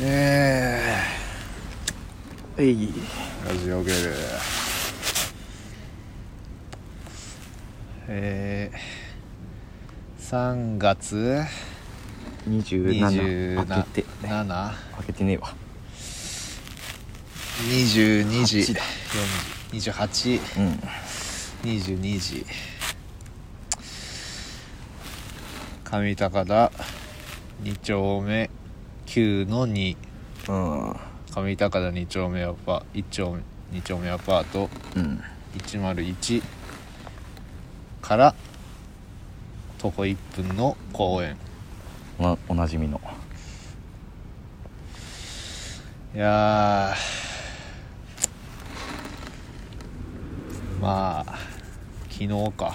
ええい。ー、ラジオゲルえー、3月。27開けて7開けてねえわ。22時。8だ。28うん。22時。上高田。2丁目9の2うん。上高田2丁目アパ1丁目2丁目アパート。うん。101から徒歩1分の公園。おおなじみの。いやー。まあ昨日か。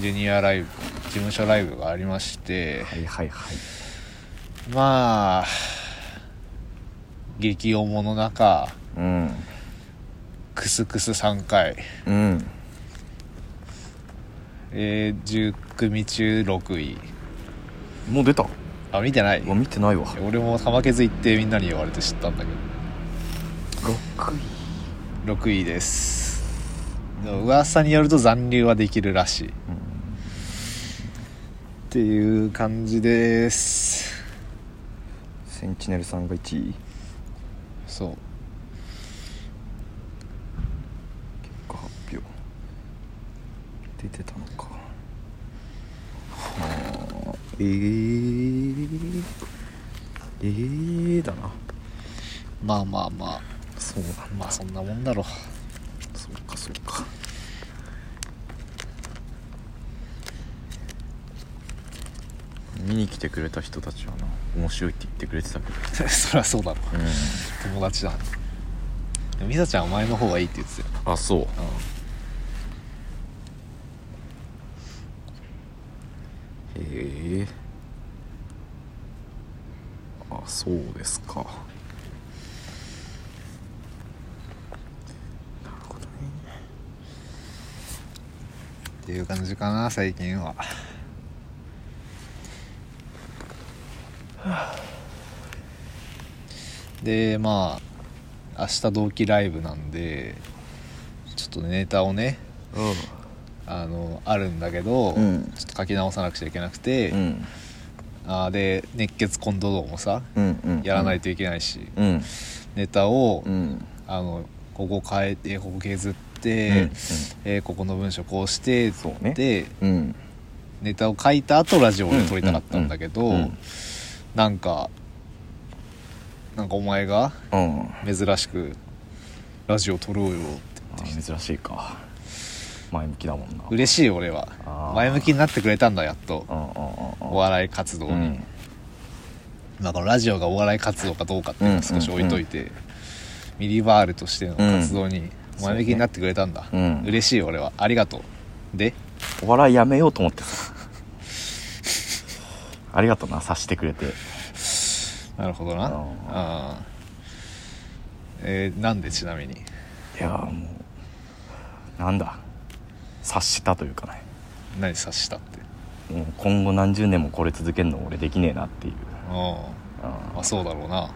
ジュニアライブ事務所ライブがありましてはいはいはい。まあ激重の中うん。クスクス3回。うん。えー、10組中6位。もう出た？あ見てない？見てないわ。俺も玉削行ってみんなに言われて知ったんだけ6位。ど6位です。噂によると残留はできるらしいっていう感じです。センチネルさんが1位。そう。結果発表。出てたのか。はあえー、えー、だな。まあまあまあ。そうな。んだまあそんなもんだろそうかそうか見に来てくれた人たちはな面白いって言ってくれてたけど。そりゃそうだろ。うん。友達だ。美沙ちゃんは前の方がいいって言ってたよ。あそう。へえあそうですか。なるほどね。っていう感じかな最近は でまあ明日同期ライブなんでちょっとネタをねあのあるんだけど、うん。ちょっと書き直さなくちゃいけなくて、うん。あーで熱血コント道もさうんうんやらないといけないし、うん。ネタを、うん。あのここ変えてここ削っうんて、えーここの文章こうしてそうね。ネタを書いた後ラジオで撮りたかったんだけど、うんうんなんかなんかお前がうん。珍しくラジオ撮ろうよってあ珍しいか。前向きだもんな。嬉しい俺は。前向きになってくれたんだやっと。お笑い活動に、うん。まあこのラジオがお笑い活動かどうかっていうのは少し置いといて、ミリバールとしての活動に前向きになってくれたんだ、うん。嬉しい俺は。ありがとう。でお笑いやめようと思ってさありがとうな察してくれて。なるほどな。あえーなんでちなみに？いやーもうなんだ？察したというかね。何察したって？もう今後何十年もこれ続けるの俺できねえなっていう。うん。あまあそうだろうな。あ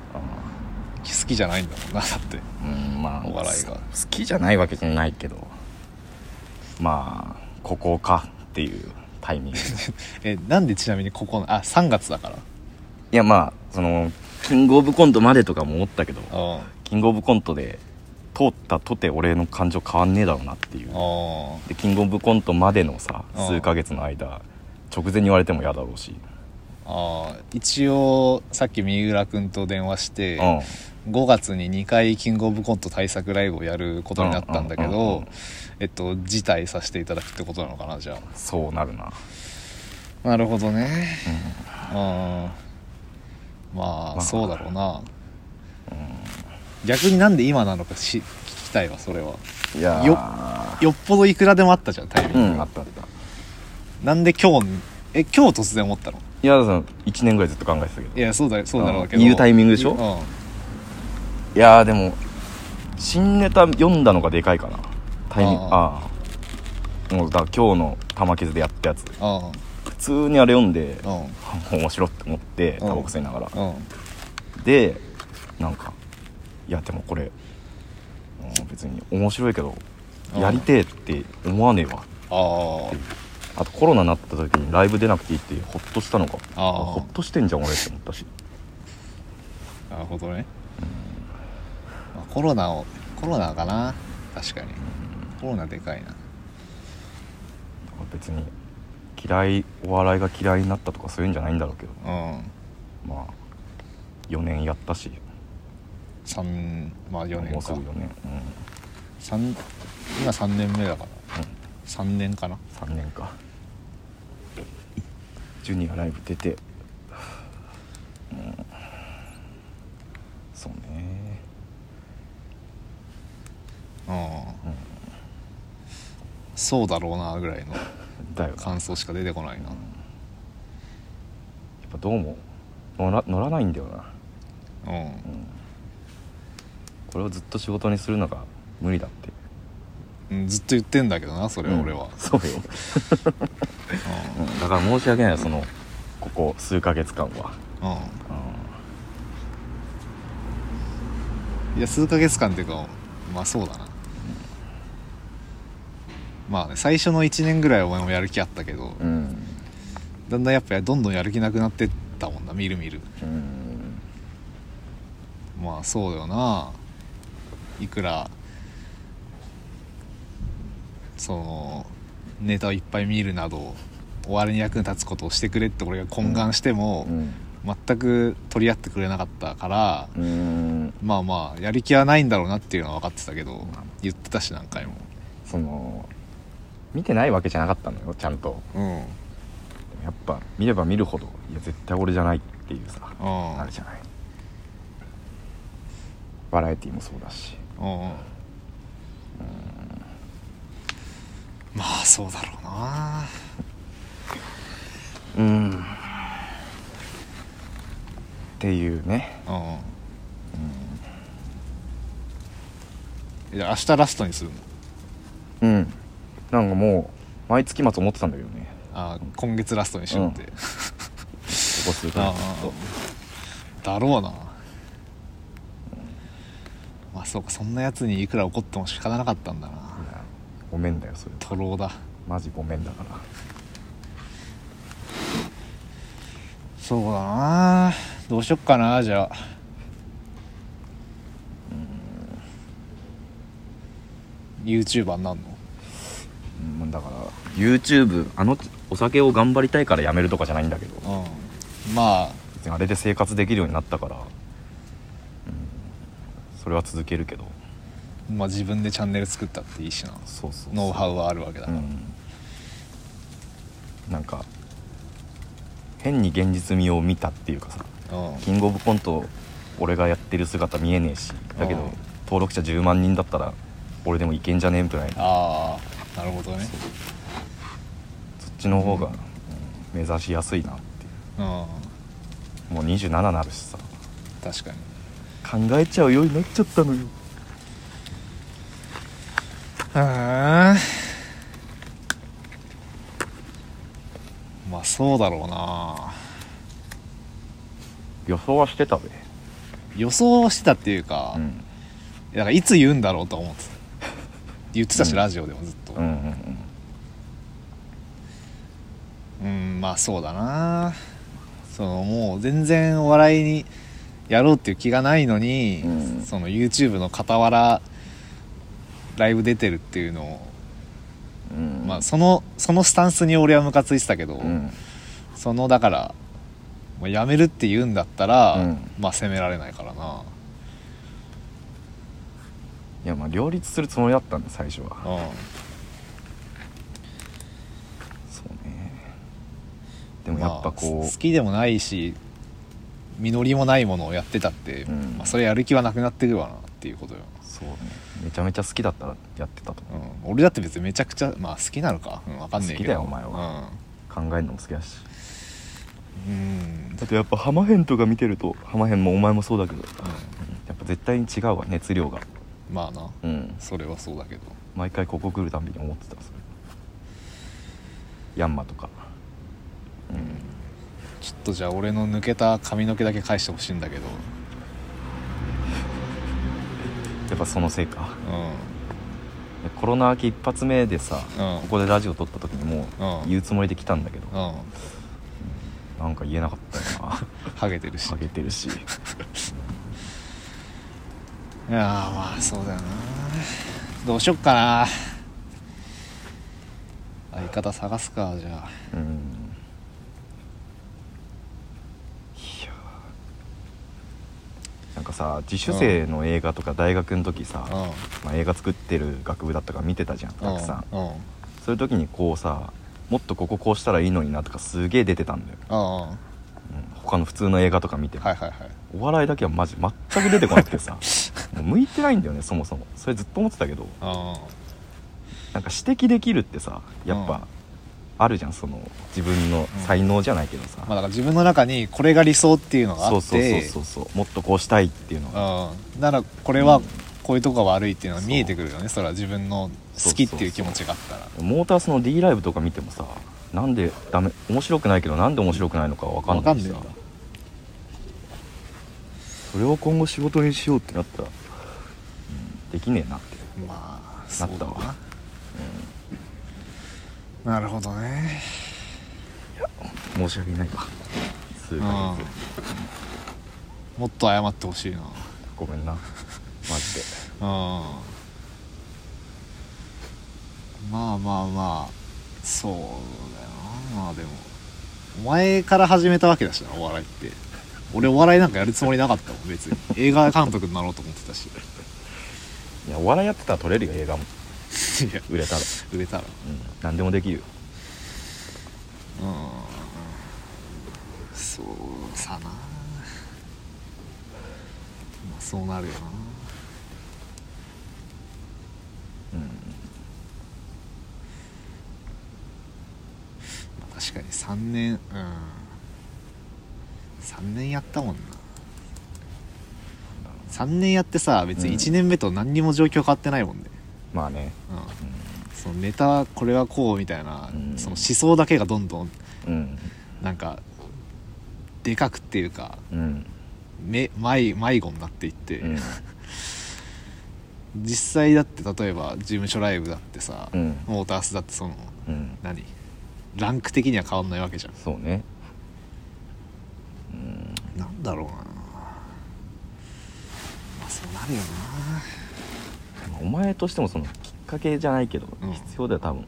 好きじゃないんだもんなだって。うんまあお笑いが。好きじゃないわけじゃないけど。まあここかっていうタイミング。えなんでちなみにここあ3月だから。いやまあそのキングオブコントまでとかも思ったけどうんキングオブコントで通ったとて俺の感情変わんねえだろうなっていう。あでキングオブコントまでのさうん数ヶ月の間直前に言われても嫌だろうし。あー一応さっき三浦君と電話して、うん。5月に2回キングオブコント対策ライブをやることになったんだけうんうんうんうんどえっと辞退させていただくってことなのかなじゃそうなるな。あなるほどね。うん。まあ、まあ。そうだろうな、逆になんで今なのかし聞きたいわそれは。いやよっぽどいくらでもあったじゃんタイミングが、うんあったあった。なんで今日え今日突然思ったの？いやその1年ぐらいずっと考えてたけど。いやそうだそうだろうけど。うん。言うタイミングでしょ？うん。いやーでも新ネタ読んだのがでかいかなタイミング。あああもうだから今日の玉傷でやったやつ。あ2通にあれ読んでうん面白って思ってうんタバコ吸いながら。うんでなんかいやでもこれうん別に面白いけどうんやりてえって思わねえわ。ああとコロナになった時にライブ出なくていいってホッとしたのかあー。ホッとしてんじゃん俺って思ったし。あなるほどね、まあ、コロナをコロナかな。確かにコロナでかいな。別に嫌いお笑いが嫌いになったとかそういうんじゃないんだろうけど。うん。まあ4年やったし。三まあ4も年か。うすぐ4年、三今3年目だから。うん。3年かな。3年か。ジュニアライブ出て。うん。そうね。うん、そうだろうなぐらいの だよな。や感想しか出てこないな。っぱどうも乗ら乗らないんだよな。うん。これをずっと仕事にするのが無理だって。うんずっと言ってんだけどなそれは俺は。うん、そうよ、うん。だから申し訳ないよそのここ数ヶ月間は、うん。うん。ういや数ヶ月間っていうかまあそうだなまあね最初の1年ぐらいはお前もやる気あったけどんうん。だんだんやっぱどんどんやる気なくなってったもんなみるみる。うん。まあそうだよな。いくらそのネタをいっぱい見るなど終わりに役に立つことをしてくれって俺が懇願しても、うん。全く取り合ってくれなかったから、うん。まあまあやる気はないんだろうなっていうのは分かってたけど言ってたし何回も。その見てないわけじゃなかったのよちゃんと。うん。やっぱ見れば見るほどいや絶対俺じゃないっていうさうん。あるじゃない。バラエティーもそうだし。うんまあそうだろうな。うん。っていうね。うんじゃあ明日ラストにするのうんなんかもう毎月末思ってたんだけどね。あ今月ラストにしようって、ここ数ヶだろうな。まあそうかそんなやつにいくら怒っても仕方なかったんだな。ごめんだよそれとろうだ。マジごめんだから。そうだな。どうしよっかなじゃあ。うん。YouTuber になんの？うんだから。YouTube あのお酒を頑張りたいからやめるとかじゃないんだけど。うん。まあ。別にあれで生活できるようになったから、うん、それは続けるけど。まあ自分でチャンネル作ったっていいしな。そうそうノウハウはあるわけだから、うん。なんか変に現実味を見たっていうかさ。うん。キングオブコント俺がやってる姿見えねえし。だけどうん。登録者10万人だったら俺でもいけんじゃねえみたいな。ああなるほどね。そっちの方が、うん目指しやすいなってう。んいうもう27なるしさ。確かに。考えちゃうようになっちゃったのよ。はあ。まあそうだろうな。予想はしてたべ。予想してたっていうか、うん。だからいつ言うんだろうと思ってた言ってたし、うん。ラジオでもずっと。うんうんうん。まあそうだな。そのもう全然お笑いにやろうっていう気がないのに、うん。その YouTube の傍らライブ出てるっていうのを、うんうん。まあそのそのスタンスに俺はムカついてたけど、うん。そのだからもうやめるって言うんだったら、うん。まあ責められないからないやまあ両立するつもりだったんだ最初は。うんそうね。でもやっぱこまあ好きでもないし実りもないものをやってたって、うん。まあ、それやる気はなくなってくるわなっていうことよ、うそうね。めちゃめちゃ好きだったらやってたと思う。うん、俺だって別にめちゃくちゃまあ好きなのか、うん、分かんないけど。好きだよお前は。考えるのも好きだし。うん、うんだってやっぱハマヘンとか見てるとハマヘンもお前もそうだけど、やっぱ絶対に違うわ熱量がまあな。うん。それはそうだけど。毎回ここ来るたんびに思ってたそれ。ヤンマとか。ちょっとじゃあ俺の抜けた髪の毛だけ返してほしいんだけど。やっぱそのせいか。うでコロナ明け一発目でさ、うん。ここでラジオ撮った時にもうん。う言うつもりで来たんだけど、んうん。なんか言えなかったよな。ハゲてるし。ハゲてるしいやーまあそうだよな。どうしよっかな。相方探すかじゃうん。いやなんかさ自主生の映画とか大学の時さ、あうん。まあ、映画作ってる学部だったから見てたじゃんたくさん。うん。うんそういう時にこうさもっとこここうしたらいいのになとかすげえ出てたんだよ、うんうんうん、他の普通の映画とか見ても、はいはいはい。お笑いだけはマジ全く出てこなくてさ もう向いてないんだよねそもそも。それずっと思ってたけどうんなんか指摘できるってさやっぱ、うん。あるじゃんその自分の才能じゃないけどさ、まあだから自分の中にこれが理想っていうのがあそうってそうそうそうそうもっとこうしたいっていうのがうん。ならこれはこういうとこが悪いっていうのが見えてくるよねそれは自分の好きっていう気持ちがあったら。モータースの D ライブとか見てもさなんでダメ面白くないけどなんで面白くないのかわかんないしさそれを今後仕事にしようってなったら、うん、できねえなって。まあなったわ。そうだな。なるほどね。申し訳ないわ。数ヶうん。月もっと謝ってほしいな。ごめんな。マジで。うん。まあまあまあそうだよな。まあでもお前から始めたわけだしなお笑いって俺お笑いなんかやるつもりなかったもん別に。映画監督になろうと思ってたし。いやお笑いやってたら撮れるよ映画も。いや売れたら。売れたら。うん何でもできるよ。うん。そうさな。まあそうなるよな。うん。まあ確かに3年うん3年やったもんな。3年やってさ別に1年目と何にも状況変わってないもんね、まあね。うん、そのネタこれはこうみたいな、うん。その思想だけがどんどんうん。なんかでかくっていうかうん。め迷迷子になっていって、うん。実際だって例えば事務所ライブだってさ、うん。モータースだってそのうん。何？ランク的には変わんないわけじゃん。そうね。うんなんだろうな。まあそうなるよお前としてもそのきっかけじゃないけど、うん。必要だよ多分。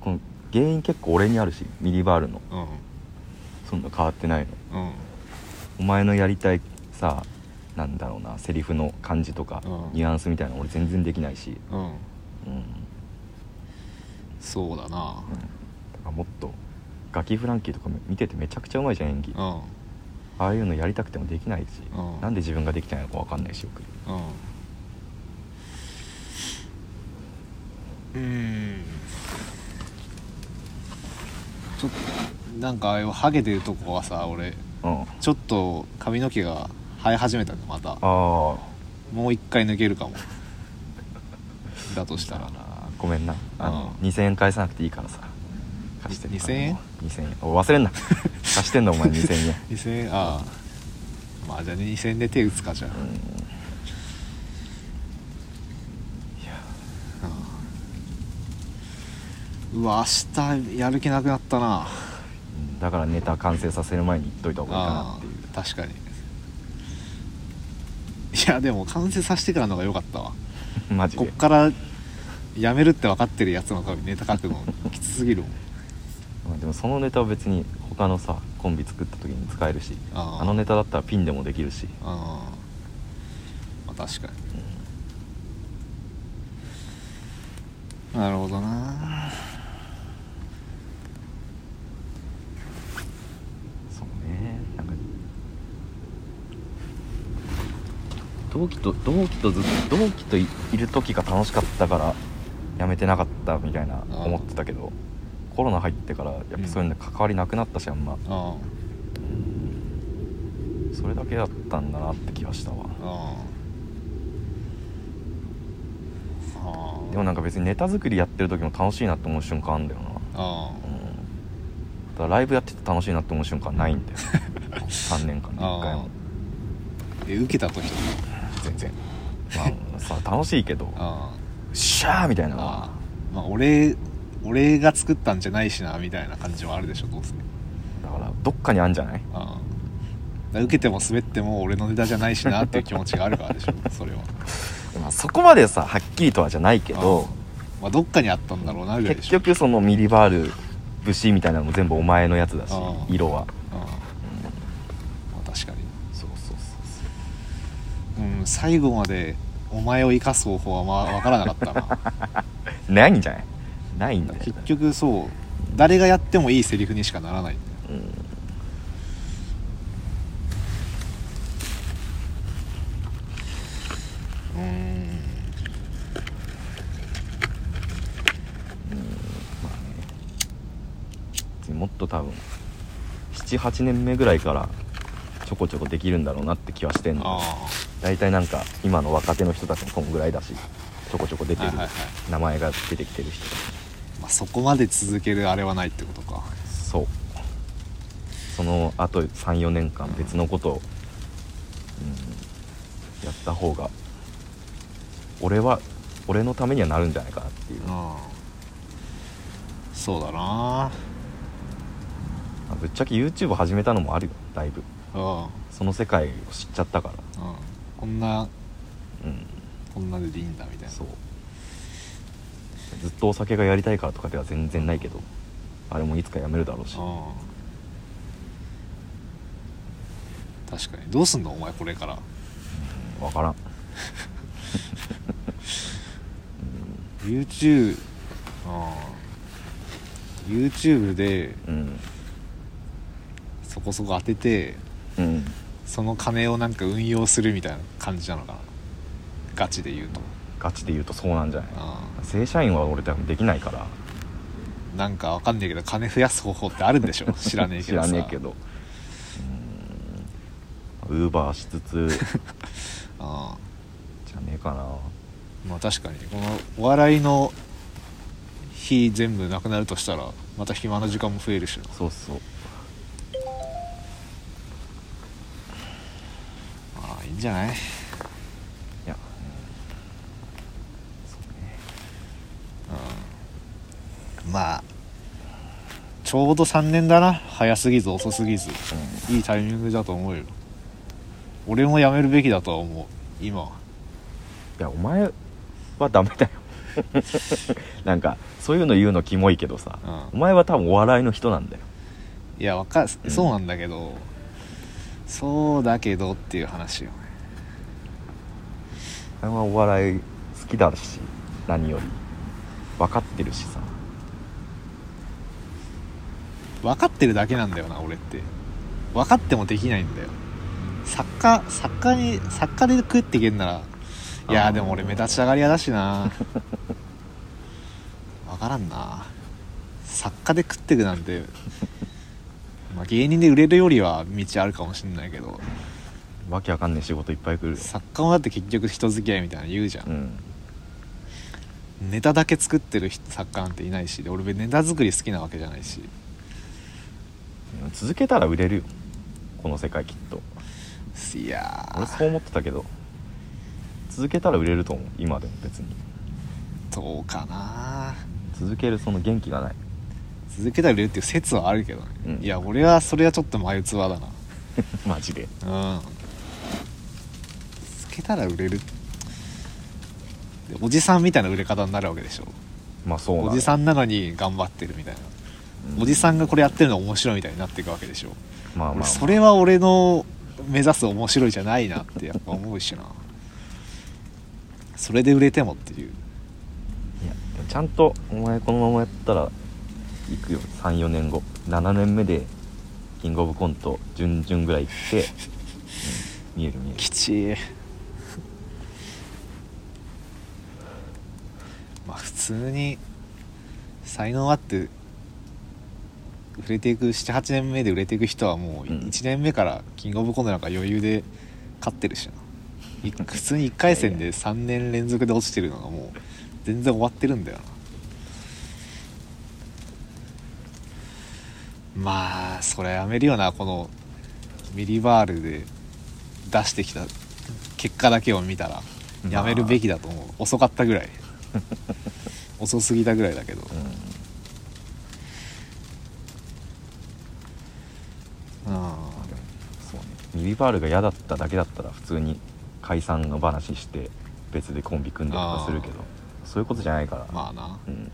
この原因結構俺にあるしミリバールの。なそんな変わってないの。うん。うんお前のやりたいさなんだろうなセリフの感じとか、うん。ニュアンスみたいなの俺全然できないし、うん。うん、そうだな。だからもっとガキフランキーとか見ててめちゃくちゃうまいじゃん演技、うんああいうのやりたくてもできないし、うん。なんで自分ができないのか分かんないしよく。うん。うん。ちょっとなんかああいうハゲてるとこはさ俺うん。あちょっと髪の毛が生え始めたのまた。あもう一回抜けるかも。だとしたら。ごめんな。あの、うん。2000円返さなくていいからさ貸して2000円2000円。お忘れんな。貸してんだお前2000円。2000円？ああ。まあじゃあ2000円で手打つかじゃあ、うん。いや。うわ明日やる気なくなったな。うん。だからネタ完成させる前に言っといた方がいいかなっていう。確かに。いやでも完成させてからの方が良かったわ。マジで。こっからやめるって分かってるやつのためにネタ書くのきつすぎるもんまあでもそのネタは別に他のさコンビ作った時に使えるしあー。あのネタだったらピンでもできるし。あー。まあ確かに。なるほどな。そうねなんか。同期と同期とずっと同期といいる時が楽しかったからやめてなかったみたいな思ってたけどコロナ入ってからやっぱそういうの関わりなくなったしあんま。あそれだけだったんだなって気がしたわ。でもなんか別にネタ作りやってる時も楽しいなって思う瞬間あるんだよな、あうん、からライブやってて楽しいなって思う瞬間ないんだよ。3年間で1回あもえ受けた時全然。まあさ楽しいけど。あシャーみたいなあ。まあ俺俺が作ったんじゃないしなみたいな感じはあるでしょどうせ。だからどっかにあんじゃない？ああだから受けても滑っても俺のネタじゃないしなっていう気持ちがあるからでしょ それは。まあそこまでさはっきりとはじゃないけどまあどっかにあったんだろうなぐらいで結しょ。局そのミリバール節みたいなのも全部お前のやつだしああ色は。確かに。そうそうそうう。ん最後までお前を生かす方法はまあ分からなかったな。ないんじゃない？ないんだよ結局そう誰がやってもいいセリフにしかならない。うん。うーん。まあね。もっと多分78年目ぐらいからちょこちょこできるんだろうなって気はしてんのあ大体なんか今の若手の人たちもこんぐらいだしちょこちょこ出てる、はいはいはい。名前が出てきてる人。たちあ、まあ、そこまで続けるあれはないってことか。そう。そのあと34年間別のことを、うん、やった方が俺は俺のためにはなるんじゃないかなっていう、うんそうだな。まあぶっちゃけ YouTube 始めたのもあるよだいぶ。うんうんその世界を知っちゃったから。こんなうん。こんなででいいんだみたいな。そうずっとお酒がやりたいからとかでは全然ないけどあれもいつかやめるだろうし。うん確かに。どうすんのお前これから。分からん。YouTube うん YouTube でうん。そこそこ当ててうん。その金をなんか運用するみたいな感じなのかな。ガチで言うとガチで言うとそうなんじゃない？あ正社員は俺多分できないから。なんかわかんないけど金増やす方法ってあるんでしょ？知らねえけ知どさ。らねえけど。ウーバーしつつ。あじゃねえかな。まあ確かに。このお笑いの日全部なくなるとしたらまた暇な時間も増えるしな。そうそう。ああいいんじゃないいや、まあちょうど3年だな。早すぎず遅すぎず。うんいいタイミングだと思うよ。俺も辞めるべきだとは思う。今いやお前はダメだよ。なんかそういうの言うのキモいけどさ、うん。お前は多分お笑いの人なんだよ。いやわかうん。そうなんだけど、そうだけどっていう話よ。ねお前はお笑い好きだし何より。分かってるしさ分かってるだけなんだよな俺って。分かってもできないんだよ。作家作家に作家で食っていけんならいやでも俺目立ち上がり屋だしな。分からんな。作家で食ってくなんてまあ芸人で売れるよりは道あるかもしんないけど。わけわかんねえ仕事いっぱい来るよ作家もだって結局人付き合いみたいなの言うじゃん、うん。ネタだけ作ってる人作家なんていないしで俺ネタ作り好きなわけじゃないし続けたら売れるよ。この世界きっと。いやー。俺そう思ってたけど。続けたら売れると思う。今でも別に。どうかな。続けるその元気がない。続けたら売れるっていう説はあるけどね、うん。いや俺はそれはちょっと眉唾だな。マジで。うん。続けたら売れる。でおじさんみたいな売れ方になるわけでしょ。まあそうおじさんなのに頑張ってるみたいな、うんおじさんがこれやってるの面白いみたいになっていくわけでしょ、まあまあ、まあ、俺それは俺の目指す面白いじゃないなってやっぱ思うしな。それで売れてもっていう。いやちゃんとお前このままやったら行くよ。34年後。7年目でキングオブコント準々ぐらい行って、うん見える見える。きちい。まあ普通に才能あって売れていく78年目で売れていく人はもううん。1年目からキングオブコントなんか余裕で勝ってるしな。い普通に1回戦で3年連続で落ちてるのがもう全然終わってるんだよな。まあそれやめるよなこのミリバールで出してきた結果だけを見たら。やめるべきだと思う、遅かったぐらい。遅すぎたぐらいだけど。うんうんそうねミリバールが嫌だっただけだったら普通に解散の話して別でコンビ組んでとかするけどそういうことじゃないから、まあな、うん、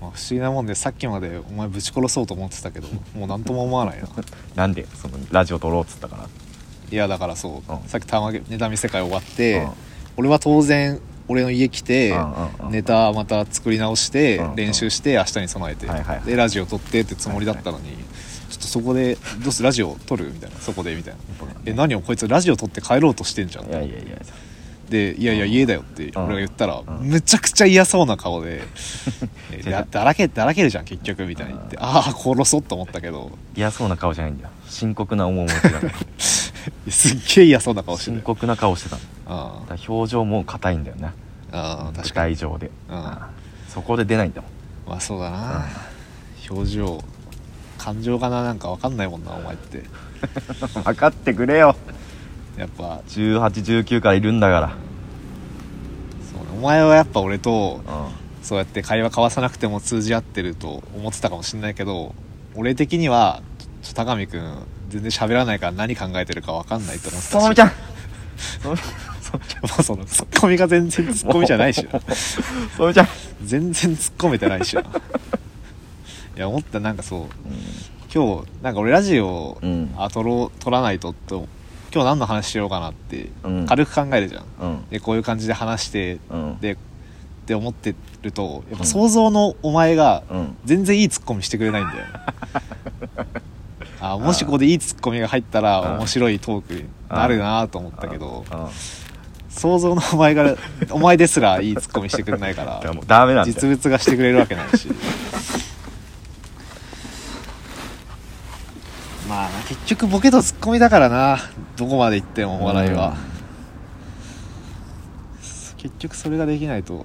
まあ、不思議なもんでさっきまでお前ぶち殺そうと思ってたけど もう何とも思わないな。なんでそのラジオ撮ろうっつったから。いやだからそう、うん。さっき玉ネタ見世界終わって、うん。俺は当然俺の家来て、ネタまた作り直して、練習して明日に備えて、でラジオ撮ってってつもりだったのに、ちょっとそこで「どうする？ラジオ撮る?」みたいな。そこでみたいな「え何をこいつラジオ撮って帰ろうとしてんじゃん」いやいやいや。で「いやいや家だよ」ってうん俺が言ったら、ん。むちゃくちゃ嫌そうな顔で「えだだらけだらけるじゃん結局」みたいに言って「ああ殺そう」と思ったけど。嫌そうな顔じゃないんだよ。深刻な面持ちだからすっげえ嫌そうな顔してる深刻な顔してた表情も硬いんだよな。あ確舞かに。台上で、そこで出ないんだもん。まあそうだな、表情感情かななんか分かんないもんなお前って。分かってくれよ。やっぱ。1819からいるんだかそう、ね、お前はやっぱ俺とら、うん、そうやって会話交わさなくても通じ合ってると思ってたかもしれないけど俺的にはちょ高見君全然喋らないから何考えてるか分かんないと思ってたし。ちゃん。もうそのツッコミが全然ツッコミじゃないし。なそのみちゃん、全然突っ込めてないし。ないや思ったなんかそう今日なんか俺ラジオ、うん。あ撮ろう撮らないとって今日何の話しようかなってうん。軽く考えるじゃん、うん。でこういう感じで話してうん。でって思ってるとやっぱ想像のお前がうん。全然いいツッコミしてくれないんだよ あもしここでいいツッコミが入ったらうん。面白いトークになるなと思ったけどうん。うん。想像のお前がお前ですらいいツッコミしてくれないから ダメなん実物がしてくれるわけないしまあ結局ボケとツッコミだからな。どこまで行ってもお笑いは、結局それができないと。コ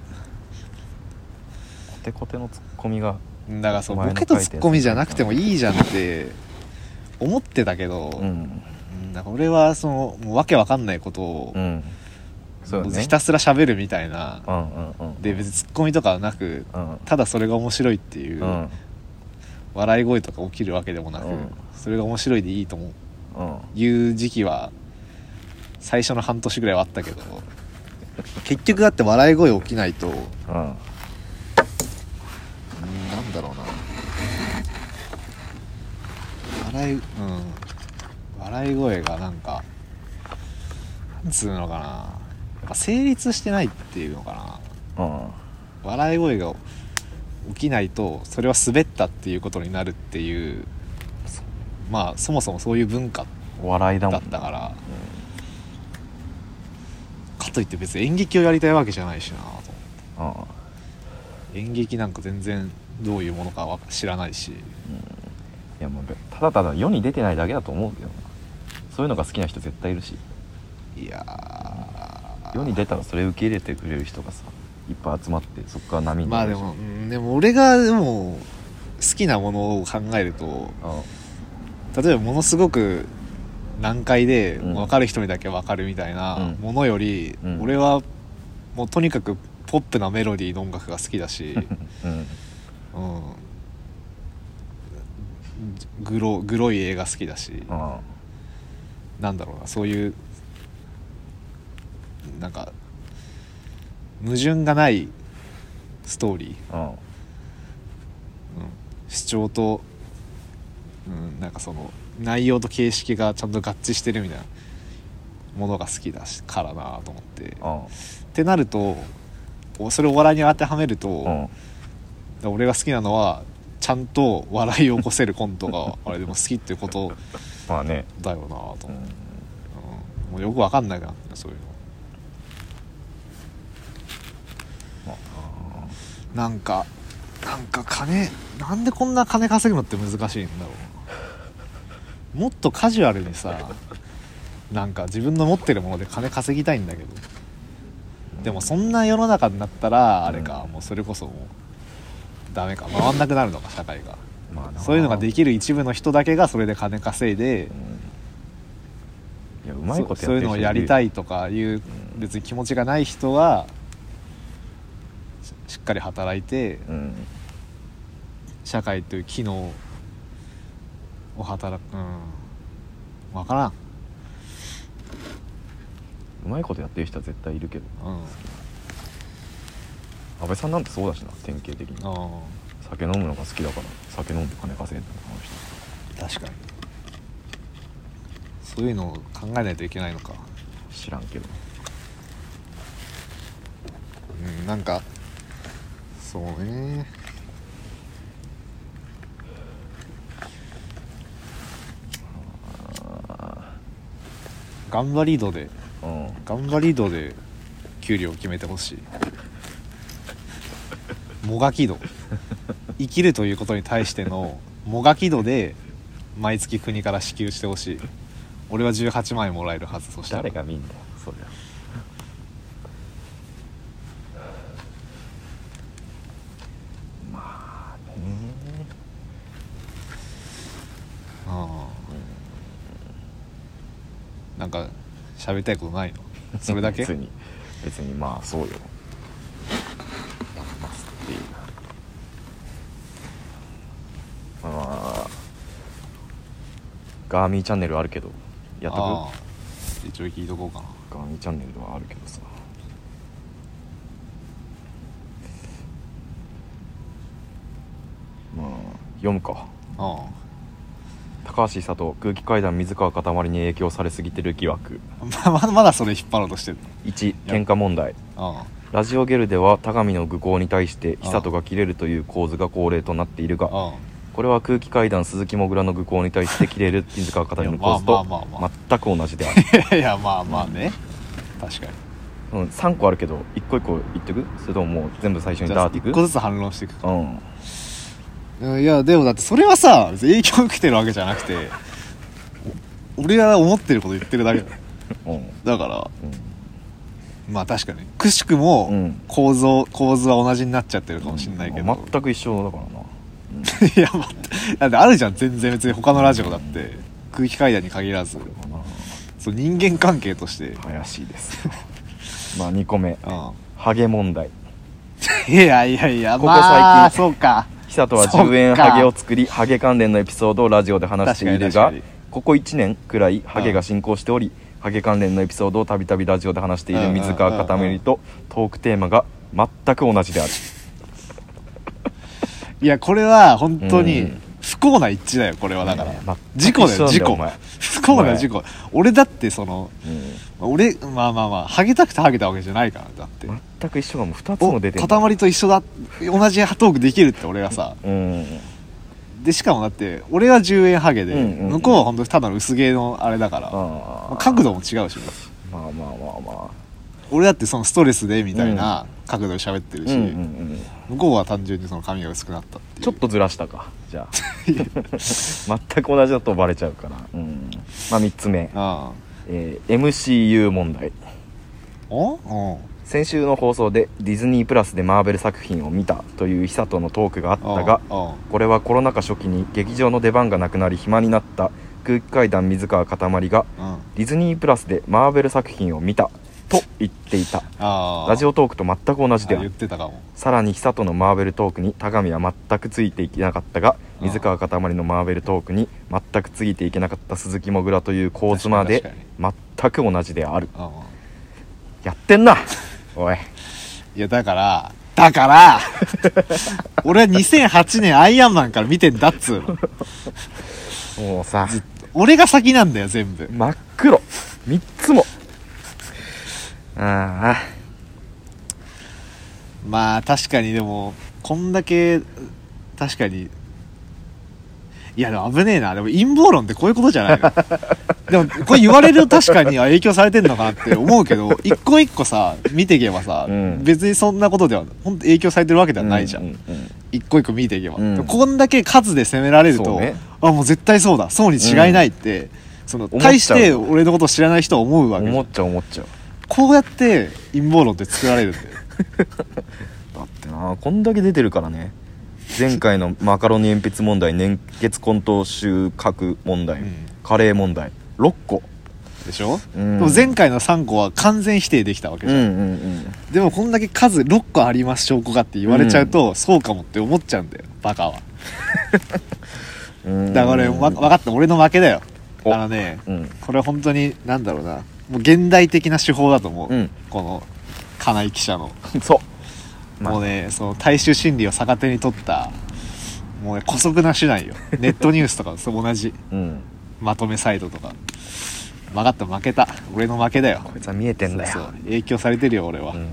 テコテのツッコミがだからそうボケとツッコミじゃなくてもいいじゃんって思ってたけど、うん。うんだ俺はそのもうわけわかんないことを、うん。ね。ひたすら喋るみたいな、うんうんうん。で別にツッコミとかはなくうん。ただそれが面白いっていう、うん笑い声とか起きるわけでもなく、うん。それが面白いでいいと思う。うん。いう時期は最初の半年ぐらいはあったけど 結局だって笑い声起きないと、うん、うんなんだろうな。笑いうん。笑い声がなんかなんつうのかな。やっぱ成立してないっていうのかな。うん。笑い声が起きないとそれは滑ったっていうことになるっていうまあそもそもそういう文化お笑いだだったからかといって別に演劇をやりたいわけじゃないしなと思って。うん。演劇なんか全然どういうものかは知らないし。いやもうただただ世に出てないだけだと思うけどな。そういうのが好きな人絶対いるし。いやー。世に出たらそれ受け入れてくれる人がさいっぱい集まってそこから波にまあでも、うんでも俺がでも好きなものを考えるとうん例えばものすごく難解でうん。分かる人にだけ分かるみたいなうん。ものより、うん。俺はもうとにかくポップなメロディーの音楽が好きだし、うん。うん、グログロい映画好きだし、うんなんだろうなそういうなんか矛盾がないストーリー、うん。うん、主張と、うん、なんかその内容と形式がちゃんと合致してるみたいなものが好きだしからなと思って、っうん。てなるとおそれをお笑いに当てはめると、うん。俺が好きなのはちゃんと笑いを起こせるコントが あれでも好きっていうことまあね。だよなと思って、うん。うん。もうよくわかんないなそういうまのなんかなんか金なんでこんな金稼ぐのって難しいんだろう。もっとカジュアルにさなんか自分の持ってるもので金稼ぎたいんだけど。でもそんな世の中になったらあれか、もうそれこそもうダメか回んなくなるのか社会が。あまあな。そういうのができる一部の人だけがそれで金稼いでうん。いやうまいことそそういうのをやりたいいとかいう別に気持ちがない人はししっかり働いてうん。社会という機能を働くうん。分からん。うまいことやってる人は絶対いるけど。うん。安倍さんなんてそうだしな典型的に。あ酒飲むのが好きだから酒飲んで金稼いだあの人。確かに。そういうのを考えないといけないのか。知らんけど。うんなんかそうね。頑張り度でうん。頑張り度で給料を決めてほしい。もがき度。生きるということに対してのもがき度で毎月国から支給してほしい。俺は18万円もらえるはずそしたら。誰が見んだよそりゃまあねうんなんか喋りたいことないの？それだけ？別に別にまあそうよ。まあガーミーチャンネルあるけどやっとああ。一応聞いとこうかな。くガーミーチャンネルはあるけどさ。まあ読むか。あ高橋佐藤空気階段水川かたまりに影響されすぎてる疑惑。あ ままだまだそれ引っ張ろうとしてる1喧嘩問題。あラジオゲルでは田上の愚行に対して久人が切れるという構図が恒例となっているがああ。これは空気階段鈴木もぐらの愚行に対して切れる水川かたまりの構図と全く同じである、あ いやまあまあね。確かに。うん、3個あるけど1個1個言ってく？それとももう全部最初にダーっていく？一個ずつ反論していくうんいやでもだってそれはさ別に影響受けてるわけじゃなくてお俺が思ってること言ってるだけだ。うん。だからうん。まあ確かに。くしくもうん。構造構図は同じになっちゃってるかもしれないけど、全く一緒だからな、いやまだってあるじゃん全然。別に他のラジオだって。空気階段に限らず。うん、そう人間関係として。怪しいです。まあ2個目。うハゲ問題。んいやいやいやここまあ最近そうか久人はそっか10円ハゲを作りハゲ関連のエピソードをラジオで話しているがここ1年くらいハゲが進行しておりハゲ関連のエピソードをたびたびラジオで話している水川かためりとトークテーマが全く同じである。いやこれは本当にうん不幸な一致だよこれはだから、全く事故だよ事故。不幸な事故。俺だってそのうん俺まあまあまあハゲたくてハゲたわけじゃないからだって。全く一緒がもう2つもお出てんだ塊と一緒だ。同じトークできるって俺がさ。うん。でしかもだって俺は10円ハゲで、うんうんうん。向こうは本当にただの薄毛のあれだから、あまああ角度も違うしまあまあまあま俺だってそのストレスでみたいな角度で喋ってるし、あうんうんうん。向こうは単純にその髪が薄くなったっていう。ちょっとずらしたかじゃあ。全く同じだとバレちゃうから。うん。まあ3つ目、あえー MCU 問題。先週の放送でディズニープラスでマーベル作品を見たという久人のトークがあったがうんうんこれはコロナ禍初期に劇場の出番がなくなり暇になった空気階段水川かたまりがうん。ディズニープラスでマーベル作品を見たと言っていた。ラジオトークと全く同じでああ言っるてたかも。さらに久人のマーベルトークに田上は全くついていけなかったが水川かたまりのマーベルトークに全くついていけなかった鈴木もぐらという構図まで確全く同じである。やってんな！おい。いやだからだから 俺は2008年アイアンマンから見てんだっつうの。もうさ。俺が先なんだよ全部。真っ黒。3つもああまあ確かにでもこんだけ確かに。いやでも危ねえな。でも陰謀論ってこういうことじゃないの。でもこれ言われると確かにあ影響されてんのかなって思うけど一個一個さ見ていけばさ、うん。別にそんなことでは本当影響されてるわけではないじゃん、うんうんうん。一個一個見ていけば、うん。こんだけ数で責められると、そうね。あもう絶対そうだ。そうに違いないって、その思っちゃう。対して俺のことを知らない人は思うわけ思っちゃう思っちゃうこうやって陰謀論って作られるんだよだってなこんだけ出てるからね。前回のマカロニ鉛筆問題年月混沌収穫問題、うん。カレー問題。6個。でしょ、うん。でも前回の3個は完全否定できたわけじゃん、うんうんでもこんだけ数6個あります証拠がって言われちゃうと、そうかもって思っちゃうんだよバカは。うん。だからわ分かった。俺の負けだよ。お。あのねうん。これは本当になんだろうなもう現代的な手法だと思う、うん。この金井記者の、そう、まあ。もうねその大衆心理を逆手に取ったもうね姑息な手段よ。ネットニュースとかそう同じ。うん。まとめサイトとか。分かった負けた。俺の負けだよ。こいつは見えてんだよ。そうそう。影響されてるよ俺は、うん。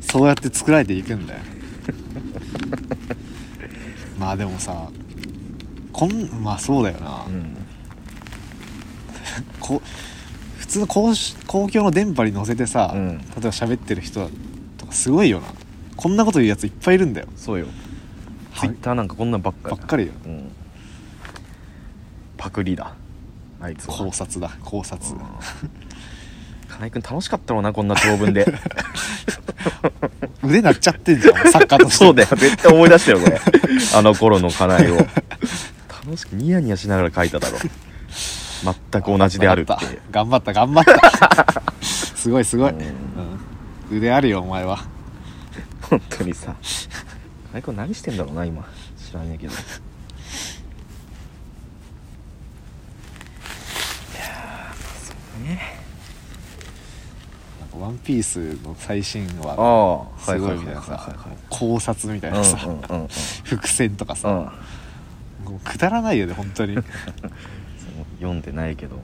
そうやって作られていくんだよ。まあでもさこんまあそうだよな、うん。こ普通の公公共の電波に乗せてさ、うん。例えば喋ってる人とかすごいよな。こんなこと言うやついっぱいいるんだよ。そうよ。はツイッターなんかこんなんばっかりばっかりよ。うん。パクリだ。あいつは。考察だ。考察。うん。金井君楽しかったろうなこんな長文で。腕なっちゃってんじゃん作家として。そうだよ。絶対思い出したよこれ。あの頃の金井を。楽しくニヤニヤしながら書いただろ全く同じであるって。頑張った頑張った すごいすごい、うん。うん腕あるよお前は。本当にさ。金井君何してんだろうな今。知らねえけど。いやそうね。なんかワンピースの最新話ああすごいみたいなさ考察みたいなさ、うんうん。伏線とかさ、うん。もうくだらないよね本当に 読んでないけど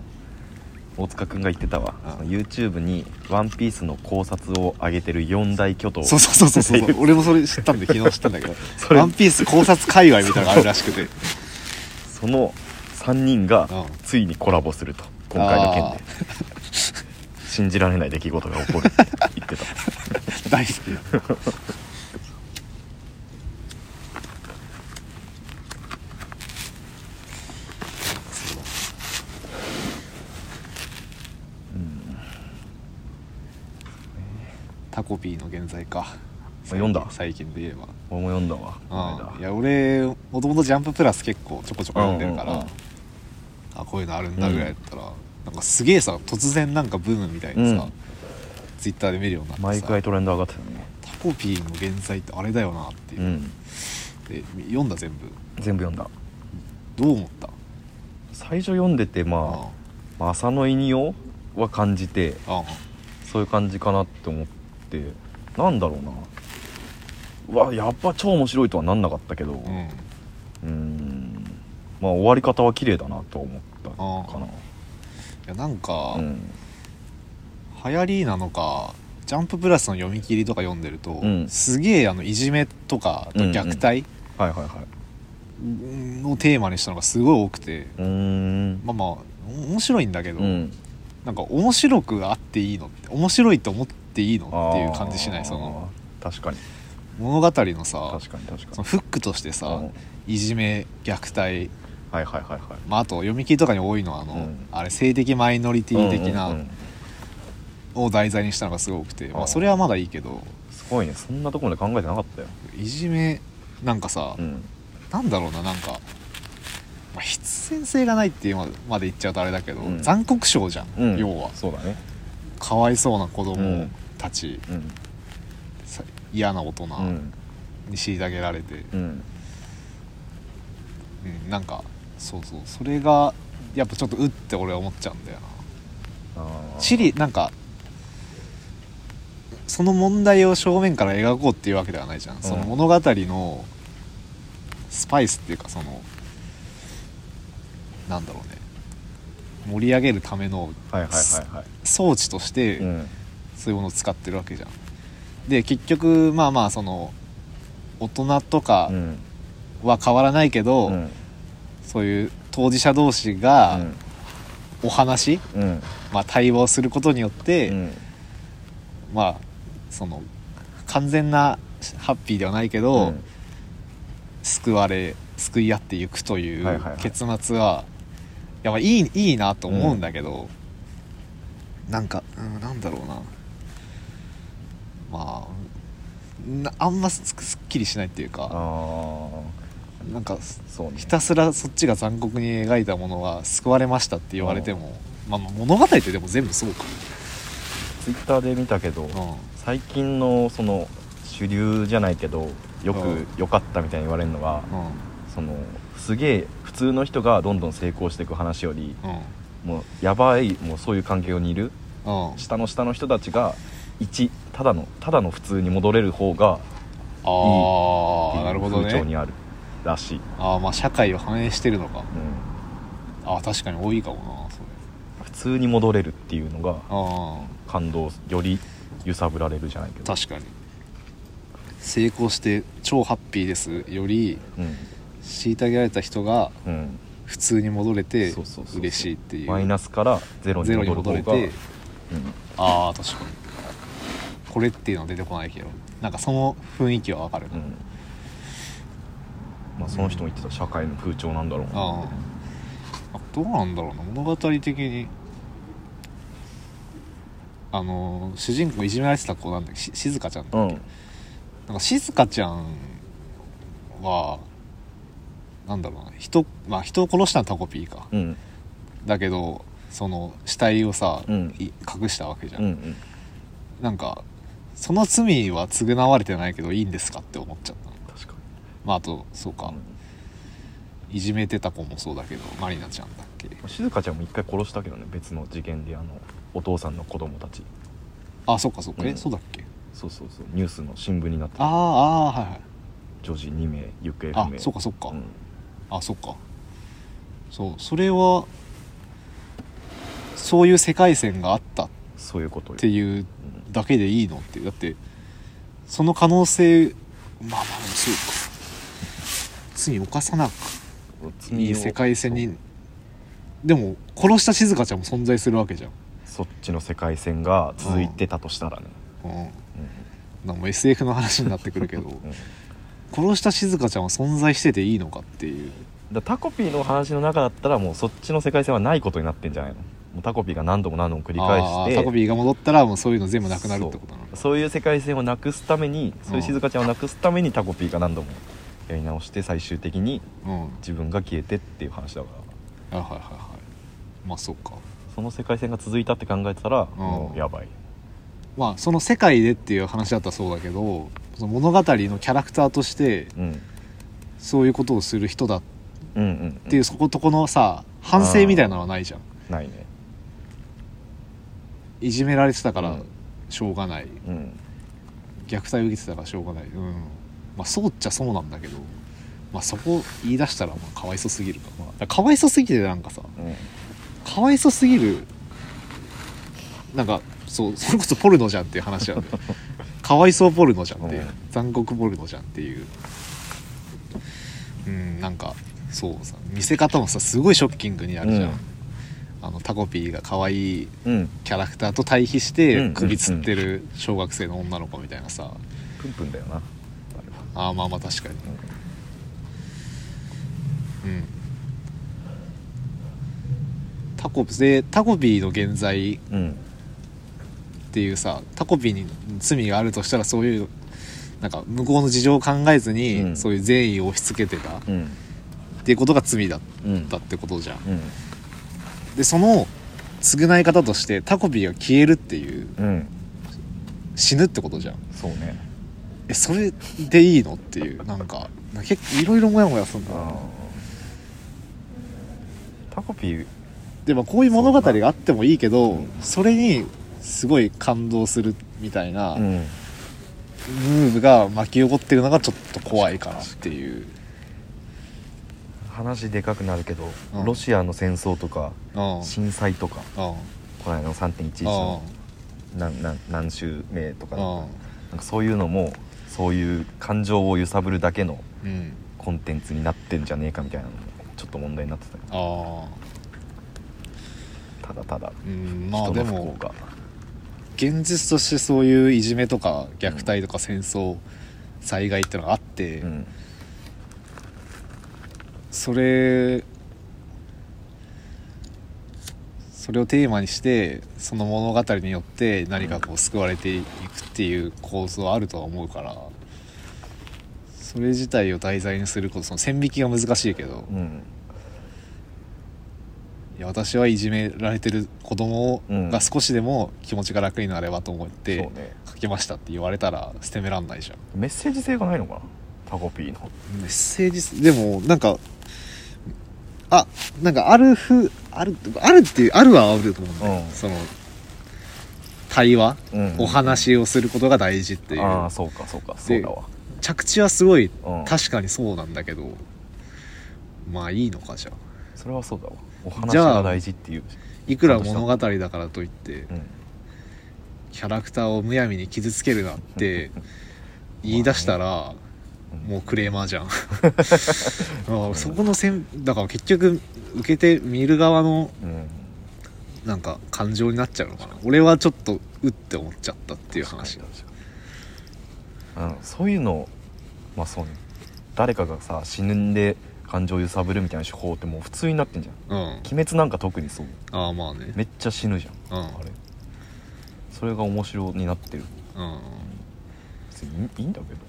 大塚君が言ってたわ、うんその YouTube に「ワンピースの考察を上げてる四大巨頭。そうそうそうそうそう。俺もそれ知った。んで昨日知ったんだけど。それ。ワンピース考察界隈みたいなのがあるらしくて。その3人がうん。ついにコラボすると今回の件あで信じられない出来事が起こるって言ってた。大好きだタコピーの現在か。読んだ。最近で言えば。俺も読んだわ。うんいや俺もともと「ジャンププラス」結構ちょこちょこ読んでるから、うんうんうん。あこういうのあるんだぐらいやったら、なんかすげえさ突然なんかブームみたいにさ、うん。ツイッターで見るようになってさ毎回トレンド上がってたね。タコピーの現在ってあれだよなっていう。う、ん。で読んだ全部。全部読んだ。どう思った？最初読んでてまあまあ浅野いにおは感じてああ。そういう感じかなって思ってなんだろうな。うわやっぱ超面白いとはなんなかったけど。うん。うーん。まあ終わり方は綺麗だなとは思ったかな。いやなんか、うん。流行りなのかジャンププラスの読み切りとか読んでると、うん。すげえあのいじめとかと虐待はいはいはい。のテーマにしたのがすごい多くて、うーん。まあまあ面白いんだけど、うん。なんか面白くあっていいのって面白いと思っていいのっていう感じしない？その確かに。物語のさ確かに確かに。そのフックとしてさ、うん。いじめ虐待、はいはいはいはい。まあ、あと読み切りとかに多いのはあの、うん。あれ性的マイノリティ的うんうんうなん。を題材にしたのがすごくて、まあ、それはまだいいけど。すごいね。そんなところまで考えてなかったよ。いじめなんかさ、うん。なんだろうななんか、まあ、必然性がないっていうまで言っちゃうとあれだけど、うん。残酷賞じゃん、うん。要は。そうだね。かわいそうな子供たち、うん。さ嫌な大人うん。に虐げられて、うん。うんなんかそうそうそれがやっぱちょっとうって俺は思っちゃうんだよな。あー。チリなんかその問題を正面から描こうっていうわけではないじゃん、その物語のスパイスっていうかそのなんだろうね。盛り上げるための装置としてうんそういうものを使ってるわけじゃん。で結局まあまあその大人とかうん。は変わらないけど、うん。そういう当事者同士がお話、うん。まあ、対話をすることによって、うん。まあその完全なハッピーではないけど、うん。救われ救い合っていくという結末は、いやまあいいいいなと思うんだけど、なんか、うん、なんだろうなまあなあんますすっきりしないっていうかあなんかそうね。ひたすらそっちが残酷に描いたものは救われましたって言われても、まあ、まあ物語ってでも全部そうか。ツイッターで見たけど、うん。最近のその主流じゃないけどよくうん。良かったみたいに言われるのが、うそのすげえ普通の人がどんどん成功していく話よりもうやばいもうそういう環境にいるうん。下の下の人たちが1ただのただの普通に戻れる方がああなるほどね。風潮にあるらしい、ああまあ社会を反映してるのか。うん。ああ確かに多いかもなそれ。普通に戻れるっていうのがあ感動より揺さぶられるじゃないけど。あ確かに。成功して超ハッピーですよりうん。虐げられた人がうん。普通に戻れて嬉しいっていう。マイナスからゼロに戻れて。うん。ああ確かにこれっていうのは出てこないけどなんかその雰囲気はわかる。な、うん。まあ、その人も言ってた社会の風潮なんだろうな。ああどうなんだろうな。物語的にあのー主人公いじめられてた子なんだし静香ちゃんだっけ、うん。なんか静香ちゃんはなんだろうな。人,、まあ、人を殺したのはタコピーか。うん。だけどその死体をさ、うん。い隠したわけじゃ、うんん。なんかその罪は償われてないけどいいんですかって思っちゃった。確かまああとそうか、に、いじめてた子もそうだけどマリナちゃんだっけ。うん、静香ちゃんも一回殺したけどね。別の事件であのお父さんの子供たち。あそっかそっか、えうん。そうだっけ？そうそうそう。ニュースの新聞になってあーあーはいはい。女児2名行方あ不明。そっかそっか、うん。あそっか。そうそれはそういう世界線があったっそういうことよ。ていうだけでいいのってだってその可能性まあまあそうか。罪犯さなくうんいい世界線に。でも殺した静香ちゃんも存在するわけじゃん。そっちの世界線が続いてたとしたらね、うん。うん。なんかもう SF の話になってくるけど うん。殺した静香ちゃんは存在してていいのかっていう。だタコピーの話の中だったらもうそっちの世界線はないことになってんじゃないの？もうタコピーが何度も何度も繰り返あしてータコピーが戻ったらもうそういうの全部なくなるってことなのそういう世界線をなくすためにそういう静香ちゃんをなくすためにタコピーが何度もやり直して最終的にうん。自分が消えてっていう話だから。はいはいはいはい。まあそうか。その世界線が続いたって考えてたらうん。もうやばい、まあその世界でっていう話だったらそうだけどその物語のキャラクターとしてうん、そういうことをする人だっうんうんうん。ていうそことこのさ反省みたいなのはないじゃん。ないねいじめられてたからうん。しょうがない。うん。虐待を受けてたからしょうがない。うん。まあそうっちゃそうなんだけどまあそこ言い出したらまあかわいそすぎるか,、まあ、だかわいそすぎてなんかさうん。かわいそすぎるなんかそうそれこそポルノじゃんっていう話なん かわいそうポルノじゃんっていう、うん。残酷ポルノじゃんっていう。うんなんかそうさ見せ方もさすごいショッキングにあるじゃん、うんあのタコピーが可愛いうん。キャラクターと対比しうんて首つってる小学生の女の子みたいなさ、プンプンだよな。あああまあまあ確かに。うん。タコでタコピーの現在うん。っていうさタコピーに罪があるとしたらそういうなんか向こうの事情を考えずに、うん。そういう善意を押し付けてたっうん。ていうことが罪だっうんたってことじゃん。うんでその償い方としてタコピーが消えるっていううん。死ぬってことじゃん。そうね。えそれでいいのっていうなんか結構いろいろモヤモヤするんだなタコピー。でもこういう物語があってもいいけどうんそれにすごい感動するみたいなムうん。ーブが巻き起こってるのがちょっと怖いかなっていう話でかくなるけど、うん。ロシアの戦争とかうん。震災とかうん。この間の3.11の何何何週目とかうん。なんかそういうのもそういう感情を揺さぶるだけのうん。コンテンツになってんじゃねえかみたいなのもちょっと問題になってたよ。ああただただうんまあ人の不幸が。現実としてそういういじめとか虐待とか戦争災害ってのがあって、うんそれそそれをテーマにしてその物語によって何かこう救われていくっていう構図はあるとは思うからそれ自体を題材にすることその線引きが難しいけどうん。いや私はいじめられてる子供うん。が少しでも気持ちが楽になればと思ってね。書きましたって言われたら捨てめらんないじゃん。メッセージ性がないのかな？タコピーの。メッセージすでもなんかあなんかあるふあるあるっていうあるはあると思うんだよ、うん。その対話、うんお話をすることが大事っていう。ああそうかそうかそうだわ。着地はすごいうん。確かにそうなんだけど、まあいいのかじゃあ。それはそうだわ。お話じゃあが大事っていう。いくら物語だからといってうん。キャラクターをむやみに傷つけるなって言い出したら、うんもうクレーマーじゃん。あそこの線だから結局受けて見る側のうん。なんか感情になっちゃうのかな。俺はちょっとうって思っちゃったっていう話。そういうのまあそうね誰かがさ死ぬんで感情を揺さぶるみたいな手法ってもう普通になってんじゃん。うん。鬼滅なんか特にそう。ああまあね。めっちゃ死ぬじゃん。うん。あれ。それが面白になってる。うん。別にいいんだけど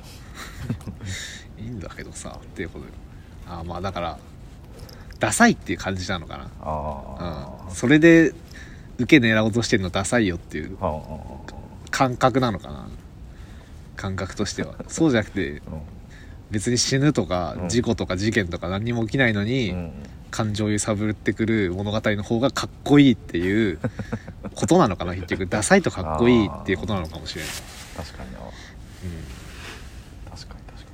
いいんだけどさっていうことよ。ああまあだからダサいっていう感じなのかな。あうん。それで受け狙おうとしてるのダサいよっていう感覚なのかな。感覚としては。そうじゃなくてあ別に死ぬとかうん。事故とか事件とか何にも起きないのに、感情揺さぶってくる物語の方がかっこいいっていう ことなのかな。結局ダサいとかっこいいっていうことなのかもしれない、確かにな。う確かに確かん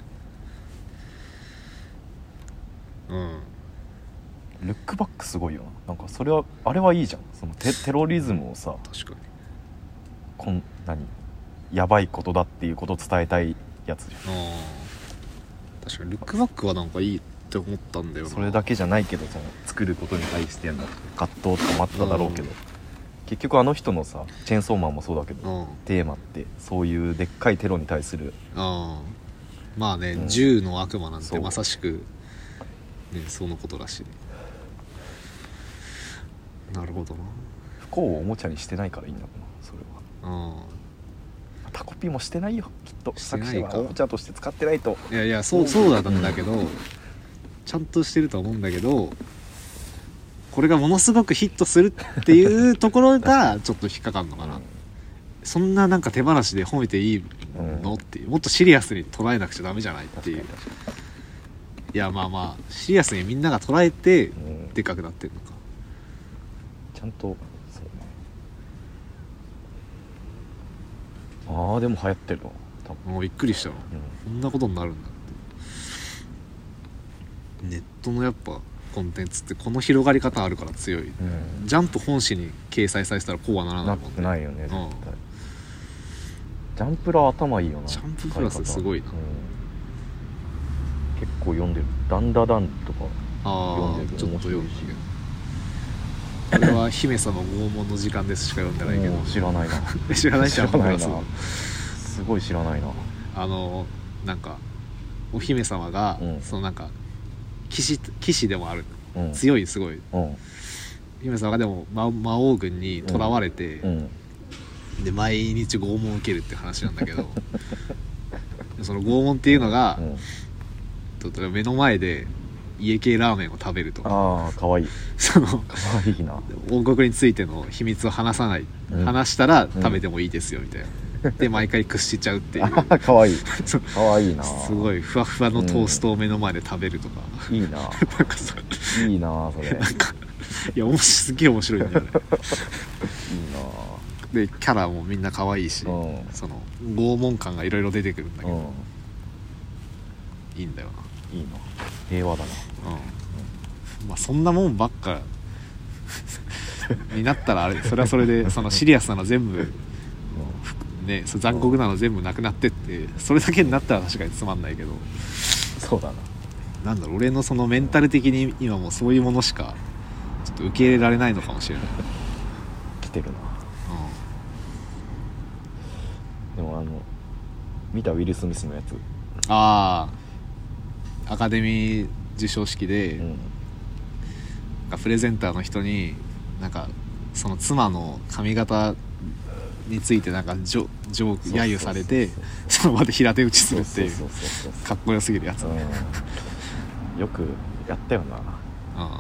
うん、にルックバックすごいよ。ななんかそれはあれはいいじゃん。そのテテロリズムをさ確かに。こん何？やばいことだっていうことを伝えたいやつじゃん。あー。確かにルックバックはなんかいいって思ったんだよな。それだけじゃないけどその作ることに対しての葛藤とかもあっただろうけど、うん。結局あの人のさチェーンソーマンもそうだけど、うん。テーマってそういうでっかいテロに対するあーまあね、うん。銃の悪魔なんてまさしくねそのことらしい。なるほどな。不幸をおもちゃにしてないからいいんだろうなそれは。うんタコピーもしてないよきっと。作者はおもちゃとして使ってないと。いやいやそうそうだったんだけど、ちゃんとしてると思うんだけどこれがものすごくヒットするっていうところが ちょっと引っかかるのかな、そんななんか手放しで褒めていいの、うん。っていう。もっとシリアスに捉えなくちゃダメじゃないっていういやまあまあシリアスにみんなが捉えてうん。でかくなってるのか。ちゃんとそうね。ああでも流行ってるわ。多分、もうびっくりしたわ。うん。こんなことになるんだって。ネットのやっぱコンテンツってこの広がり方あるから強い。うん。ジャンプ本誌に掲載されてたらこうはならなないっもんね。てないよね絶対、うん。ジャンプラ頭いいよな。ジャンププラスすごいな。うん。結構読んでる。ダンダダンとかあ読んでるあちょっと読んだけ。どこれは姫様拷問の時間ですしか読んでないけど。知らないな。知らない知ジャンププラスらないな。すごい知らないな。あのなんかお姫様が、うん。そのなんか騎士騎士でもある。うん。強いすごい。うん。姫様がでも魔魔王軍に囚われて、うん。で毎日拷問を受けるって話なんだけど。その拷問っていうのがう、んと目の前で家系ラーメンを食べるとああかわいい。そのかわいいな。王国についての秘密を話さない、うん。話したら食べてもいいですよみたいな、で毎回屈しちゃうっていう。かわいい。そう。かわいいな。すごいふわふわのトーストを目の前で食べるとか、いいな。なんかさ。いいなそれ。いいなんかいやおもしすげえ面白いんだよね。でキャラもみんな可愛いし、なうん。その拷問感がいろいろ出てくるんだけど、うんいいんだよいいな平和だな。なうん、まあそんなもんばっか。になったらあれそれはそれでそのシリアスなの全部ねそう残酷なの全部なくなってってそれだけになったら確かにつまんないけど。そうだな。なんだろう俺のそのメンタル的に今もうそういうものしかちょっと受け入れられないのかもしれない、来てるな。うでもあの見たウィル・スミスのやつ。ん、ああアカデミー授賞式で、うプレゼンターの人になんかその妻の髪型についてなんかジョジョーク揶揄されてその場で平手打ちするっていうかっこよすぎるやつ、うん。よくやったよな、うん。うん。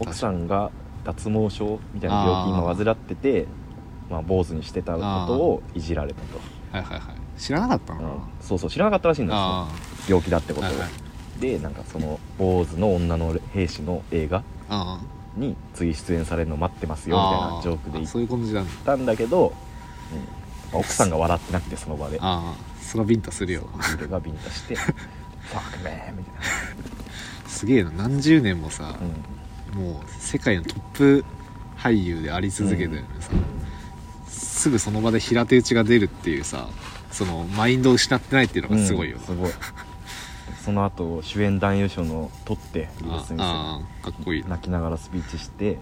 奥さんが脱毛症みたいな病気今患っててまあ、坊主にしてたことをいじられたと、はいはいはい知らなかったの？うん。そうそう知らなかったらしいんですよ。あ病気だってことを、はいはい。でなんかその坊主の女の兵士の映画あに次出演されるの待ってますよみたいなジョークで言っあそういう感じなんだ。たんだけど、うん。奥さんが笑ってなくてその場で。ああ。それはビンタするよ。ビがビンタして 「ファックメン」みたいすげえな。何十年もさ、な、うん。もう世界のトップ俳優であり続けてるのにさ、すぐその場で平手打ちが出るっていうさそのマインドを失ってないっていうのがすごいようん、すごい。その後主演男優賞の取ってあスミスあかっこいいな、泣きながらスピーチして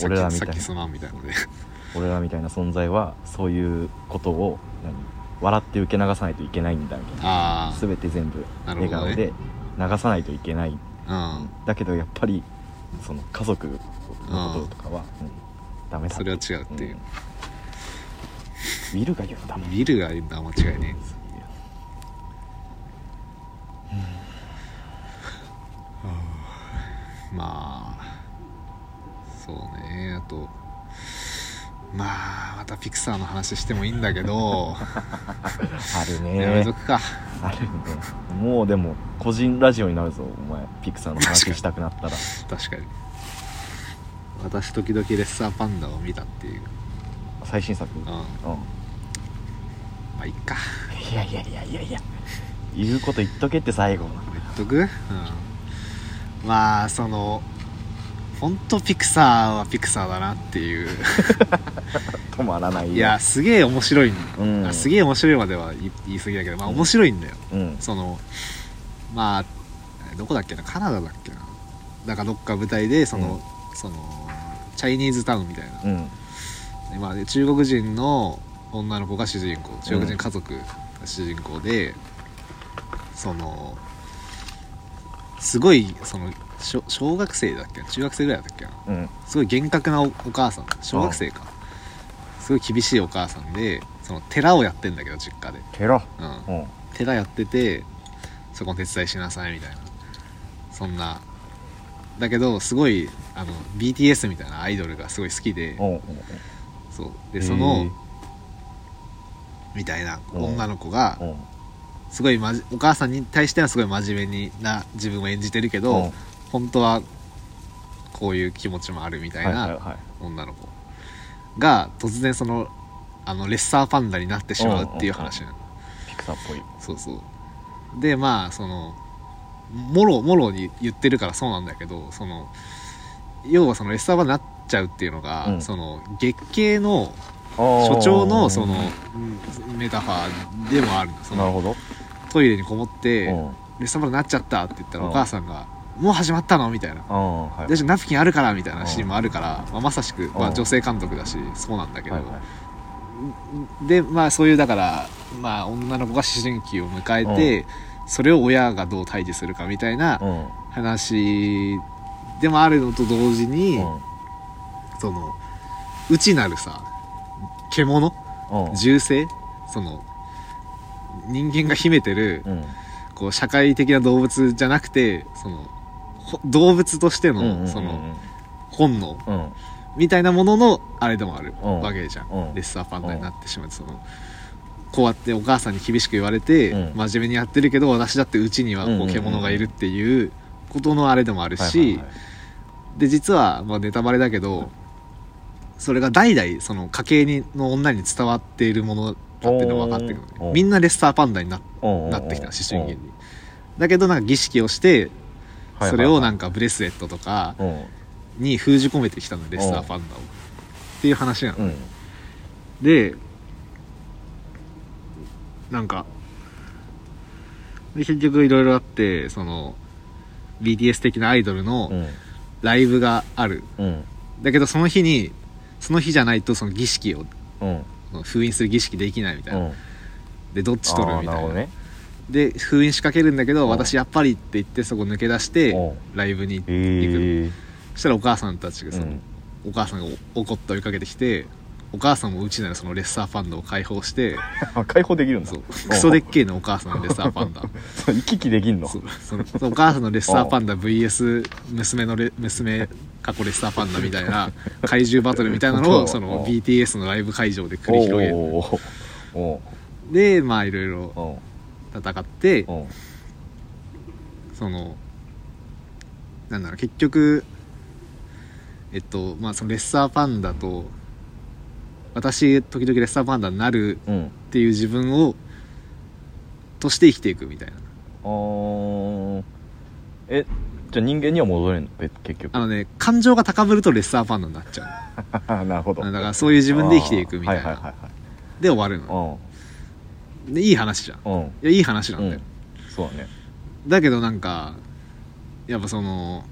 うん俺らみたいな。俺らみたいな存在はそういうことを何笑って受け流さないといけないんだみたいな。全て全部笑顔で流さないといけない、うん。だけどやっぱりその家族のこととかは、うんダメだそれは違うっていう、んウィルが言うんだもん。ビルがいるのは間違いねえ。まあそうね。あとまあまたピクサーの話してもいいんだけど。あるね。やめとくか。あるね。もうでも個人ラジオになるぞお前。ピクサーの話したくなったら。確かに。私時々レッサーパンダを見たっていう最新作。うん。まうん。あいっか。いやいやいやいやいや。言うこと言っとけって最後。言っとく？うん。まあその本当ピクサーはピクサーだなっていう。止まらないよ。いやすげえ面白いん。うん。あすげえ面白いまでは言い過ぎだけどまあ面白いんだよ、うん。そのまあどこだっけな？カナダだっけな？なんかどっか舞台でその、そのチャイニーズタウンみたいなうんでまあ、で中国人の女の子が主人公。中国人家族が主人公で、そのすごいその小小学生だっけな？中学生ぐらいだったっけな？うん。すごい厳格なおお母さん。小学生か。すごい厳しいお母さんでその寺をやってんだけど実家で、ケロうん、うん。寺やっててそこの手伝いしなさいみたいな。そんな。だけどすごいあの BTS みたいなアイドルがすごい好きでそう。でそのみたいな女の子がすごいまじお母さんに対してはすごい真面目にな自分を演じてるけおどう本当はこういう気持ちもあるみたいな女の子が突然そのあのレッサーパンダになってしまうっていう話なの。ピクサーっぽい。そうそう。でまあそのもろもろに言ってるからそうなんだけどその要はそのレッサーパンダになっちゃうっていうのが、うん。その月経の所所長のそのうんメタファーでもあるそのなるほど。トイレにこもってうん。レッサンダになっちゃったって言ったらうん。お母さんが「もう始まったの?」みたいな。はいナプキンあるからみたいなシーンもあるから、まあ、まさしく、まあ、うん。女性監督だしそうなんだけど、はいはい。でまあそういうだから、まあ、女の子が思春期を迎えて、それを親がどう対峙するかみたいなうん。話でもあるのと同時に、うんその内なるさ獣？うん。銃声？その人間が秘めてる、うん。こう社会的な動物じゃなくてそのほ動物としてのその本能うん。みたいなもののあれでもあるうん。わけじゃん、うん。レッサーパンダになってしまってそのこうやってお母さんに厳しく言われて、うん。真面目にやってるけど私だってうちにはこう獣がいるっていうことのあれでもあるし、で実は、まあ、ネタバレだけどそれが代々その家系にの女に伝わっているものだっていうのが分かってくるおー。みんなレッサーパンダにななってきた思春期に。だけどなんか儀式をしてうんそれをなんかかブレスレットとかうんに封じ込めてきたのレッサーパンダを。っていう話なの。うん。でなんかで結局いろいろあってその BTS 的なアイドルのうん。ライブがある。うん。だけどその日にその日じゃないとその儀式をうん。封印する儀式できないみたいな、うん。でどっち取るみたいな。ね。で封印仕掛けるんだけどうん。私やっぱりって言ってそこ抜け出してうライブに行くそしたらお母さんたちがその、うん。お母さんが怒って追いかけてきてお母さんもうちならそのレッサーパンダを解放して あ解放できるんだ。そう。クソでっけえのお母さんのレッサーパンダ。行き来できんの？そう。そのそのお母さんのレッサーパンダ VS 娘のレ娘過去レッサーパンダみたいな怪獣バトルみたいなのを その BTS のライブ会場で繰り広げる。でまあいろいろ戦ってそのなんだろう結局えっとまあそのレッサーパンダと私時々レッサーパンダになるうんっていう自分をとして生きていくみたいな。えじゃあ人間には戻れんの？え結局。あのね感情が高ぶるとレッサーパンダになっちゃ なるほど。うだからそういう自分で生きていくみたいな。あー。はいはいはいで終わるのはい。でいい話じゃん。いうん。うんやいい話なんだよ、うん。そうだね。だけどなんかやっぱその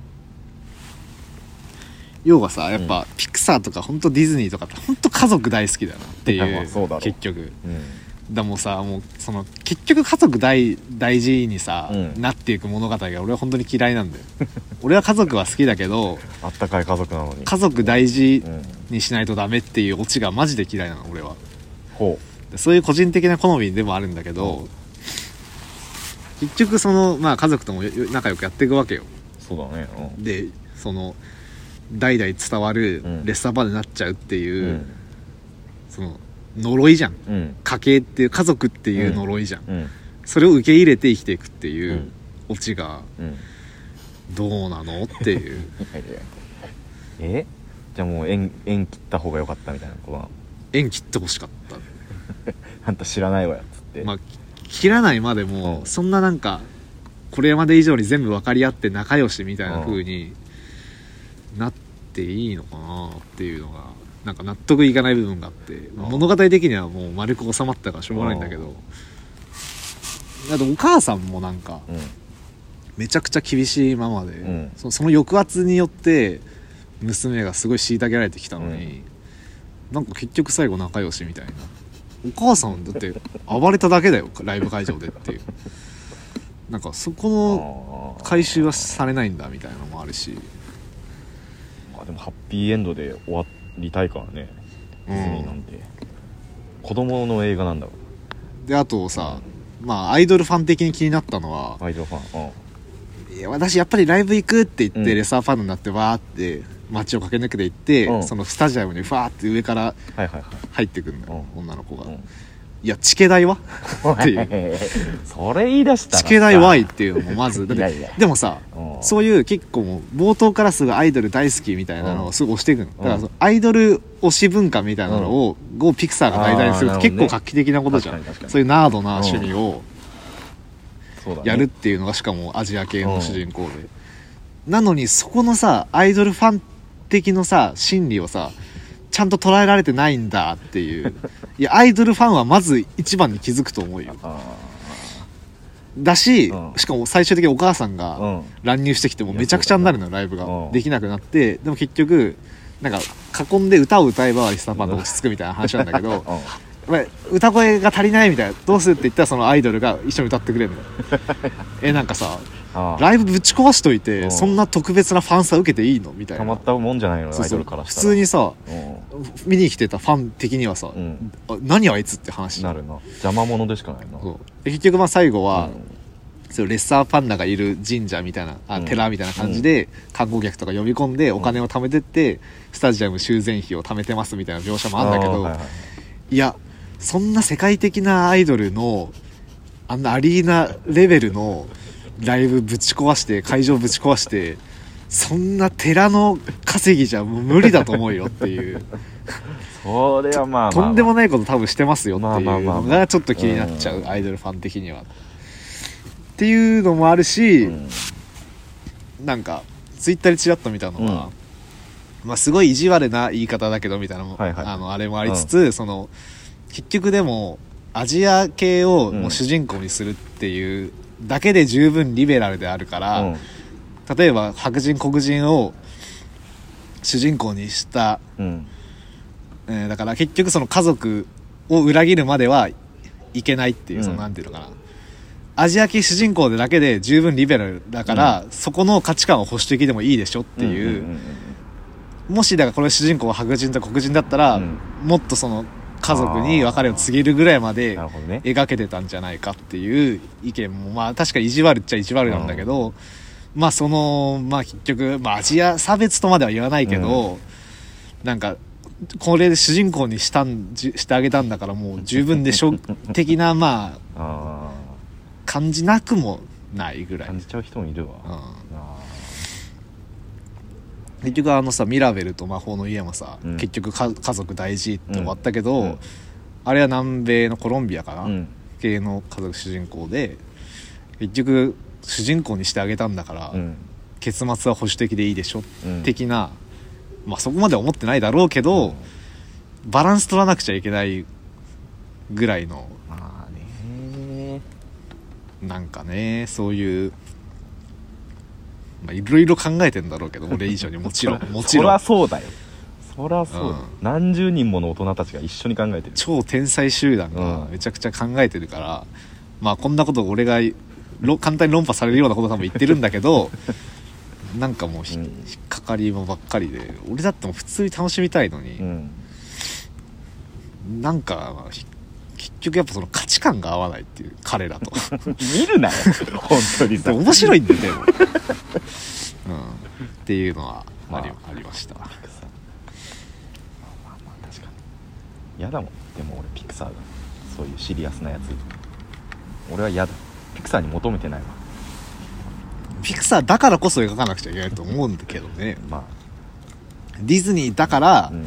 要はさやっぱ、ピクサーとか本当ディズニーとかって本当家族大好きだなっていいや まあうそうだろう。結局。うんだもうさもうその結局家族大大事にさ、うん。なっていく物語が俺は本当に嫌いなんだよ。俺は家族は好きだけどあったかい家族なのに。家族大事うんにしないとダメっていうオチがマジで嫌いなの俺は。ほでそういう個人的な好みでもあるんだけど、結局そのまあ家族ともよ仲良くやっていくわけよ。うそうだね。でその代々伝わるうん。レッサーパンダになっちゃうってういう、ん。その呪いじゃん。うん。家系っていう家族っていう呪いじゃん、うん。それを受け入れて生きていくっていううん。オチがうん。どうなのっていう。え？じゃあもう縁縁切った方が良かったみたいなことなの縁切ってほしかった。あんた知らないわよっつって。まあ切らないまでも、うん。そんななんかこれまで以上に全部分かり合って仲良しみたいな風になっていいのかなっていうのがなんか納得いかない部分があって、ん物語的にはもう丸く収まったからしょうがないんだけど、あとお母さんもなんかうん。めちゃくちゃ厳しいままで、ん。そその抑圧によって娘がすごい虐げられてきたのに、なんか結局最後仲良しみたいな。お母さんだって暴れただけだよライブ会場でっていう。なんかそこの回収はされないんだみたいなのもあるし。まあでもハッピーエンドで終わりたいからねディズニーなんで、子供の映画なんだろであとさまあアイドルファン的に気になったのはアイドルファンうん。いや私やっぱりライブ行くって言って、うん。レッサーファンになってわーって街を駆け抜けて行って、うん。そのスタジアムにファーって上からはいはいはい。入ってくんだよ、女の子が、うんいやチケ代は？っていう。それ言い出したらさ。チケ代 Y っていうのもまず。だってでもさうん。そういう結構もう冒頭からすぐアイドル大好きみたいなのうんをすぐ押していくのだからアイドル推し文化みたいなのを、をピクサーが題材にするって結構画期的なことじゃん、そういうナードな趣味をやるっていうのがしかもアジア系の主人公で、なのにそこのさアイドルファン的のさ心理をさちゃんと捉えられてないんだっていう。いやアイドルファンはまず一番に気づくと思うよ。あだし、うん。しかも最終的にお母さんが、乱入してきてもめちゃくちゃになるのよライブが。うん。できなくなってでも結局なんか囲んで歌を歌えばリスターパンダ落ち着くみたいな話なんだけど歌声が足りないみたいなどうするって言ったらそのアイドルが一緒に歌ってくれるのよ。えなんかさライブぶち壊しといてうん。そんな特別なファンサ受けていいのみたいな。たまったもんじゃないのアイドルからしたら。通にさうん。見に来てたファン的にはさ、うん。あ何あいつって話。なるな。邪魔者でしかないな結局まあ最後は、うん。そうレッサーパンダがいる神社みたいなあうん。寺みたいな感じで、観光客とか呼び込んでお金を貯めてって、スタジアム修繕費を貯めてますみたいな描写もあるんだけど、いやそんな世界的なアイドルのあんなアリーナレベルのライブぶち壊して会場ぶち壊してそんな寺の稼ぎじゃもう無理だと思うよっていう。それはまあまあとんでもないこと多分してますよっていうのがちょっと気になっちゃううんアイドルファン的には。っていうのもあるし、うん。なんかツイッターでちらっと見たのは、まあすごい意地悪な言い方だけどみたいなのも、はいはい。あのあれもありつつ、その結局でもアジア系をもう主人公にするっていうだけで十分リベラルであるから、うん。例えば白人黒人を主人公にした、うん。えーだから結局その家族を裏切るまではいけないっていう、うん。そのなんていうのかな。アジア系主人公でだけで十分リベラルだから、そこの価値観を保守的でもいいでしょっていう、んんんもしだからこれ主人公が白人と黒人だったら、うん。もっとその家族に別れを告げるぐらいまで描けてたんじゃないかっていう意見もまあ確かに意地悪っちゃ意地悪なんだけど、まあそのまあ結局、まあ、アジア差別とまでは言わないけど、なんかこれで主人公にしたんじしてあげたんだからもう十分でしょ的な まああ感じなくもないぐらい、感じちゃう人もいるわ、あ結局あのさミラベルと魔法の家もさ、うん。結局か家族大事って終わったけど、うん。あれは南米のコロンビアかな、あうん。系の家族主人公で結局主人公にしてあげたんだから、うん。結末は保守的でいいでしょ、うん。的なまあそこまでは思ってないだろうけど、バランス取らなくちゃいけないぐらいのまあね。なんかねそういうまあいろいろ考えてんだろうけど 俺以上にもちろんもちそろん。らそうだよ。そらそううん。何十人もの大人たちが一緒に考えてる。超天才集団がうん。めちゃくちゃ考えてるから、まあこんなこと俺がろ簡単に論破されるようなこと多分言ってるんだけど なんかもうひ、うん。引っかかりもばっかりで俺だってもう普通に楽しみたいのに、うん。なんかひ結局やっぱその価値観が合わないっていう彼らと。見るなよ本当に。さ面白いんだよでも、うん、っていうのはあり,、まあ、りました。ピクサーまあまあ確かに。嫌だもんでも俺ピクサーがそういうシリアスなやつ。俺は嫌だ。ピクサーに求めてないわ。ピクサーだからこそ描かなくちゃいけないと思うんだけどね。まディズニーだから、あうん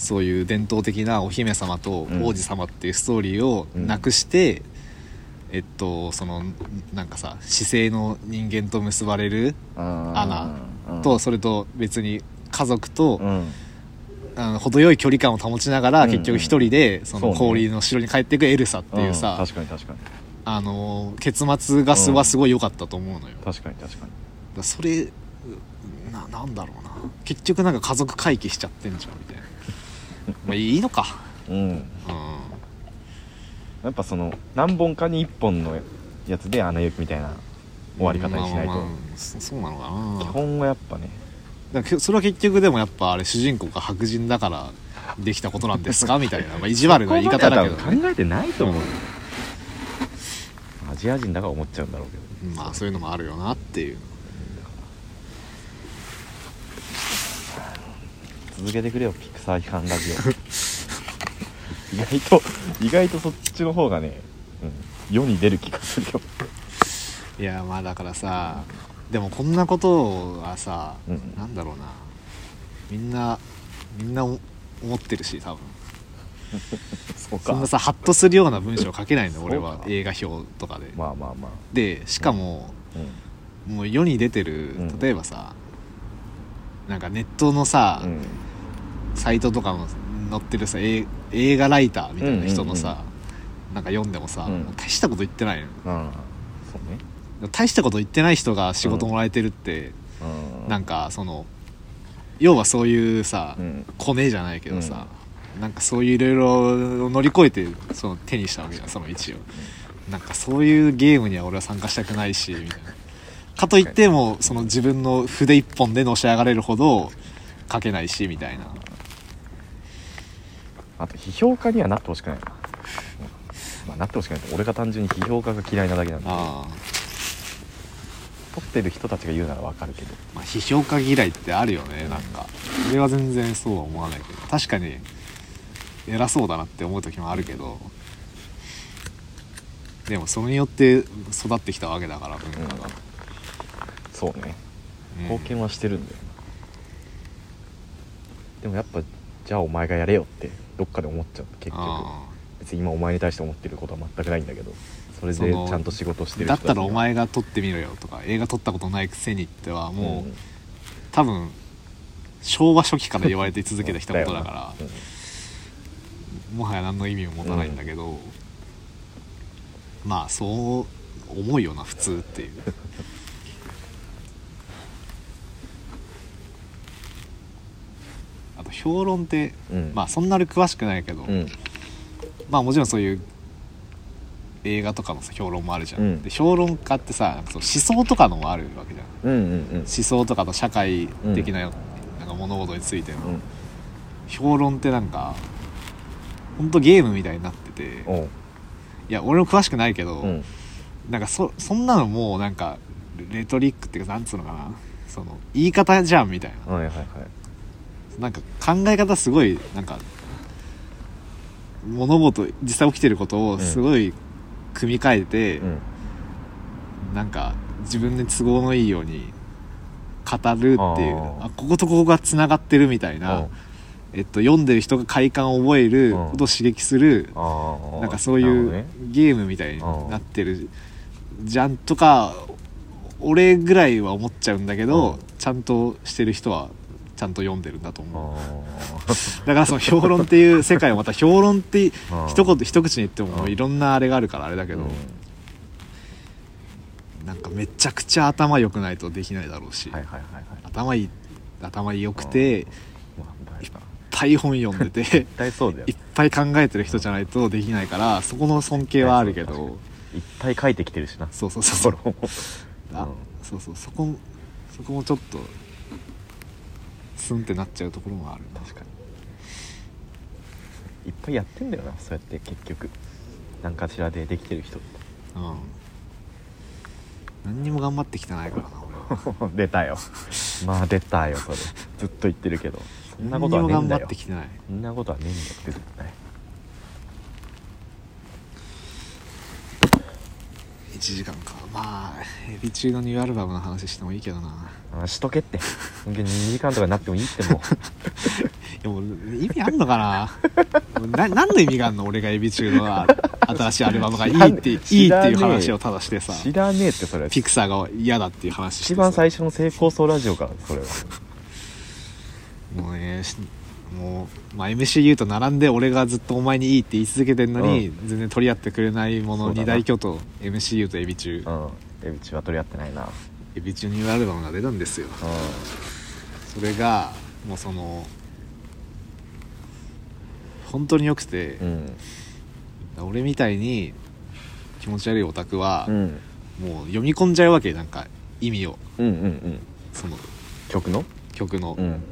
そういう伝統的なお姫様とうん王子様っていうストーリーをなくして、えっとそのなんかさ姿勢の人間と結ばれるアナうん。と、それと別に家族と、うん。あの程よい距離感を保ちながら、結局一人でその氷の城に帰っていくエルサっていうさ、ん。確かに確かに。あの結末がすうんはすごい良かったと思うのよ、確かに確かに。らそれななんだろうな。結局なんか家族回帰しちゃってんじゃんみたいなまあいいのか。うん。うん。やっぱその何本かに1本のやつで「アナ雪」みたいな終わり方にしないと。まあまあまあそそうなのかな。基本はやっぱね。だからそれは結局でもやっぱあれ主人公が白人だからできたことなんですか？みたいな、まあ、意地悪な言い方だけど、ね、考えてないと思う。よアジア人だから思っちゃうんだろうけど。まあそういうのもあるよなっていう。続けてくれよピクサー批判ラジオ意外と意外とそっちの方がね、うん、世に出る気がするよいやまあだからさでもこんなことはさ、うんなんだろうなみんなみんな思ってるし多分そそんなさハッとするような文章書けないの俺は映画表とかで、まあまあまあでしかも、うもう世に出てる例えばさ、なんかネットのさ、うん、サイトとかの載ってるさ映映画ライターみたいな人のさ、うんうんなんか読んでもさ、うん。もう大したこと言ってないのね。大したこと言ってない人が仕事もらえてるって、うん。なんかその要はそういうさ、うん。コネじゃないけどさ、なんかそういういろいろ乗り越えてその手にしたわけじゃんその位置を、なんかそういうゲームには俺は参加したくないしみたいな。かといってもその自分の筆一本でのし上がれるほど書けないしみたいなあと批評家にはなってほしくない。な、うんまあ、なってほしくないって俺が単純に批評家が嫌いなだけなんで。ああ。撮ってる人たちが言うならわかるけど。まあ、批評家嫌いってあるよねなんか。俺は全然そうは思わないけど。確かに偉そうだなって思う時もあるけど。でもそれによって育ってきたわけだから文化が、そうね。うん。貢献はしてるんだよな、でもやっぱじゃあお前がやれよってどっかで思っちゃう結局。あ別に今お前に対して思ってることは全くないんだけどそれでちゃんと仕事してる人ちが。ったらお前が撮ってみろよとか映画撮ったことないくせにってはもう、ん。多分昭和初期から言われて続けてきたことだから うん。もはや何の意味も持たないんだけど、まあそう思うよな普通っていう あと評論って、うん。まあそんなに詳しくないけど、うん。まあもちろんそういう映画とかのさ評論もあるじゃん、うん。で評論家ってさそう思想とかのもあるわけじゃん。うんうんうん。思想とかの社会的な,、なんかか物事についての、うん。評論ってなんかほんとゲームみたいになってて。いや俺も詳しくないけど、うん。なんかそそんなのもうなんかレトリックっていうかなんつうのかな。その言い方じゃんみたいな。はいはいはいなんか考え方すごいなんか物事実際起きてることをすごい組み替えて、うん。なんか自分で都合のいいように語るっていうあこことここがつながってるみたいな、えっと、読んでる人が快感を覚えるうん。ことを刺激するなんかそういうゲームみたいになってるじゃんとか俺ぐらいは思っちゃうんだけど、うん。ちゃんとしてる人はちゃんと読んでるんだと思う。あだからその評論っていう世界をまた評論って ー。一言一口に言ってもいろんなあれがあるからあれだけど、うん。なんかめちゃくちゃ頭良くないとできないだろうし、はいはいはいはい。頭いい頭良くていっぱい本読んでていっぱい考えてる人じゃないとできないからそこの尊敬はあるけどいっぱい書いてきてるしな。そうそうそうそう。ところあそうそうそこそこもちょっとスンってなっちゃうところもある確かに。いっぱいやってんだよなそうやって結局。何かしらでできてる人って。うん。何にも頑張ってきてないからな俺は 出たよ。まあ出たよそれ。ずっと言ってるけど。そんなことはねえんだよ。張ってきてない。そんなことはねえんだって絶対1時間か。まあエビ中のニューアルバムの話してもいいけどな。あしとけって。本当に2時間とかになってもいいっても いやもう意味あんのかな？な何の意味があんの？俺がエビ中のあ新しいアルバムがいいっていいっていう話をただしてさ。知らねえってそれ。ピクサーが嫌だっていう話して一さ番最初の成功層ラジオからそれは。もうねしもう、まあ、MCU と並んで俺がずっとお前にいいって言い続けてんのに、全然取り合ってくれないものそうだな。二大巨頭 MCU とエビ中うん。えうちは取り合ってないな。エビ中ニューアルバムが出たんですよ。うそれがもうその本当に良くて、んうん。俺みたいに気持ち悪いオタクは、うん。もう読み込んじゃうわけなんか意味を。うんうんうん。その曲の？曲の。うん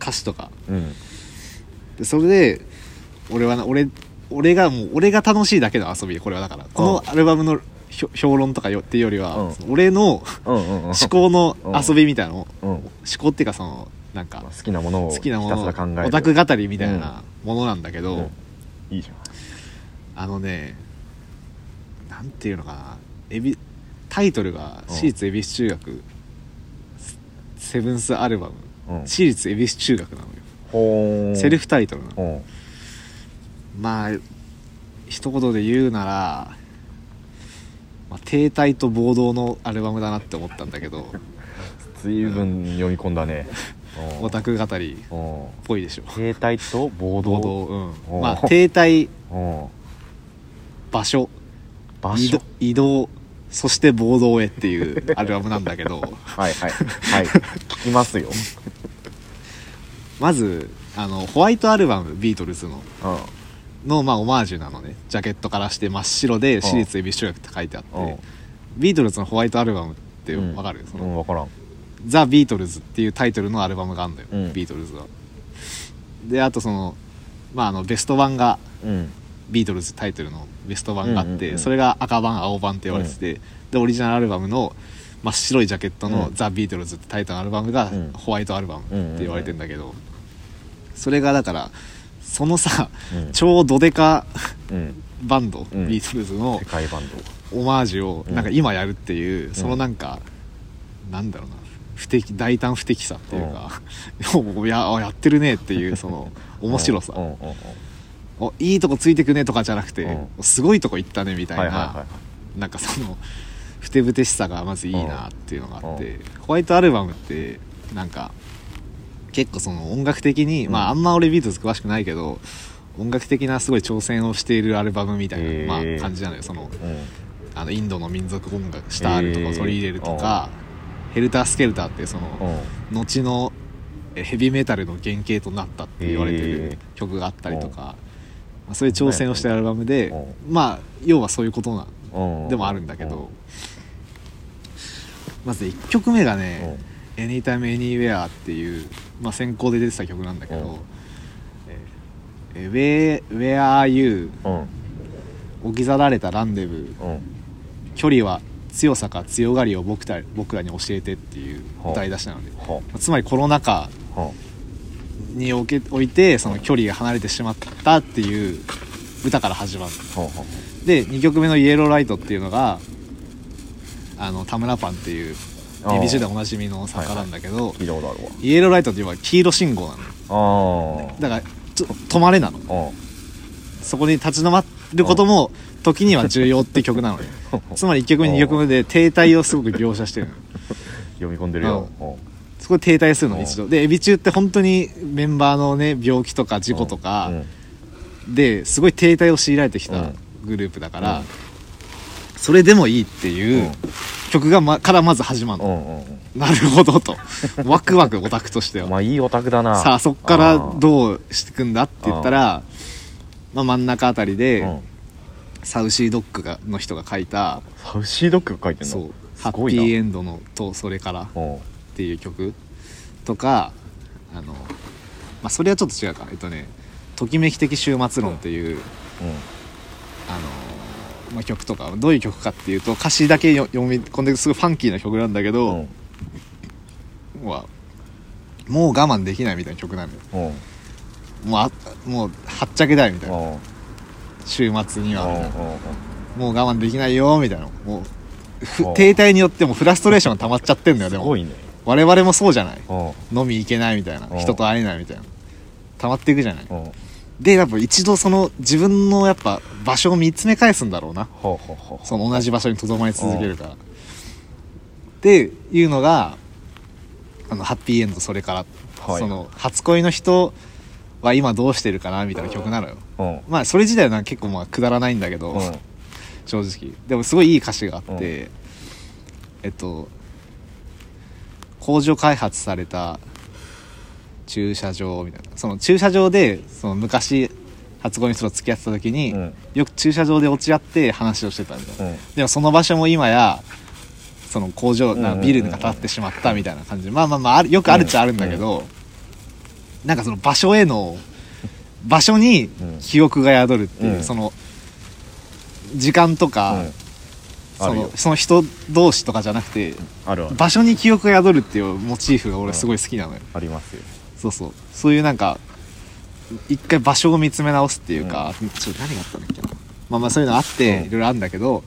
歌詞とか、うん。でそれで俺はな俺俺がもう俺が楽しいだけの遊びこれはだから。このアルバムの評論とかよっていうよりは、うん。俺の思考の遊びみたいなのを、うん。思考っていうかそのなんかまあ好きなものを好きなものオタク語りみたいなものなんだけど、うん。いいじあのねなんていうのかな。エビタイトルが「うん。私立恵比寿中学セブンスアルバム」私立恵比寿中学なのよ。セルフタイトルなの。ほまあ一言で言うなら、まあ、停滞と暴動のアルバムだなって思ったんだけどう随分読み込んだね。オタク語りっうん。ぽいでしょ。携帯と暴動？暴動。うん。おまあ停滞うん。場所。場所？移動移動そして暴動へっていうアルバムなんだけど。はいはい。はい。聞きますよ まずあのホワイトアルバムビートルズの。うん。の、まあ、オマージュなのね。ジャケットからして真っ白で私立恵比寿中学って書いてあって。うん。ビートルズのホワイトアルバムってうん。わかる、そのうん分からん。ザ・ビートルズっていうタイトルのアルバムがあるんだよ、うん。ビートルズは。であとそのまああのベスト版がうん。ビートルズタイトルのベスト版があって、うんうんうんそれが赤版青版って言われてて、でオリジナルアルバムの真っ白いジャケットのうん。ザ・ビートルズってタイトルのアルバムがうん。ホワイトアルバムって言われてんだけど、それがだからそのさうん。超ドデカうん。バンド、うん。ビートルズの世界バンド。オマージュをうん。なんか今やるっていう、そのなんかなんだろうな不適大胆不適さっていうか、もう ややってるねっていうその 面白さ、うん。うん。うん。おいいとこついてくねとかじゃなくて、うすごいとこ行ったねみたいな、はいはいなんかそのふてぶてしさがまずいいなっていうのがあって、ホワイトアルバムってなんか結構その音楽的に、うん。まああんま俺ビートルズ詳しくないけど音楽的なすごい挑戦をしているアルバムみたいな、へー。まあ、感じなのよ。そのうん。あのインドの民族音楽シタールとかを取り入れるとか、ヘルタースケルターってその、うん。後のえヘビーメタルの原型となったって言われてへるー。曲があったりとか、まあ、そういう挑戦をしてるアルバムでうまあ要はそういうことなうん。でもあるんだけどまず1曲目がね「Anytime Anywhere」っていうまあ、先行で出てた曲なんだけどうん「えーえー Where, Where Are You うん。置き去られたランデブー。うん。距離は強さか強がりを僕た僕らに教えて」っていうはあ歌い出しなので。はつまりコロナ禍におけおいてその距離が離れてしまったっていう歌から始まる。で2曲目の「イエローライト」っていうのがあの田村パンっていうあー。ABC でおなじみの作家なんだけど、聞いたことあるわ。イエローライトっていうのは黄色信号なのあだからちょ止まれなの。あそこに立ち止まることも時には重要って曲なのよ。つまり1曲目2曲目で停滞をすごく描写してるの読み込んでるよ。うん。そこで停滞するのうん一度。でエビ中って本当にメンバーのね病気とか事故とかうん。ですごい停滞を強いられてきたうん。グループだから、うんそれでもいいっていううん。曲が、ま、からまず始まるの、うんうんうん。なるほどと。ワクワクオタクとしては。まあいいオタクだな。さあそっからうどうしていくんだって言ったらまあ、真ん中あたりで、ん。サウシードッグがの人が書いたサウシードッグが書いてんの？そう。ハッピーエンドのとそれからうん。っていう曲。とかあの、まあ、それはちょっと違うか。えっとね「ときめき的終末論」っていう、あのまあ、曲とかどういう曲かっていうと歌詞だけよ読み込んですごいファンキーな曲なんだけうど、んはもう我慢できないみたいな曲なのよ。うん。もうあもうはっちゃけたいみたいな。うん週末にはみたいな。うんもう我慢できないよみたいな。もう停滞によってもフラストレーションが溜まっちゃってんだよでも。ね。我々もそうじゃない。うん。飲み行けないみたいな。うん。人と会えないみたいな。溜まっていくじゃない。うんでやっぱ一度その自分のやっぱ場所を見つめ返すんだろうな。ほうほうほうその同じ場所にとどまり続けるから。っていうのがあのハッピーエンドそれから、はい。その初恋の人は今どうしてるかなみたいな曲なのよ。うん。まあそれ自体は結構まあくだらないんだけど、うん。正直。でもすごいいい歌詞があって、うん。えっと工場開発された駐車場みたいな。その駐車場でその昔初恋の人と付き合ってた時に、うん。よく駐車場で落ち合って話をしてたんだよ、うん。でもその場所も今やその工場なうんうんうん。うんビルが建ってしまったみたいな感じ。でまあまあまあよくあるっちゃあるんだけど、なんかその場所への場所に記憶が宿るっていう、うん。その時間とか、そのその人同士とかじゃなくて場所に記憶が宿るっていうモチーフが俺すごい好きなのよ、ありますよそうそう。そういうなんか一回場所を見つめ直すっていうか、ちょっと何があったん。だっけなまあまあそういうのあって、うん。いろいろあるんだけど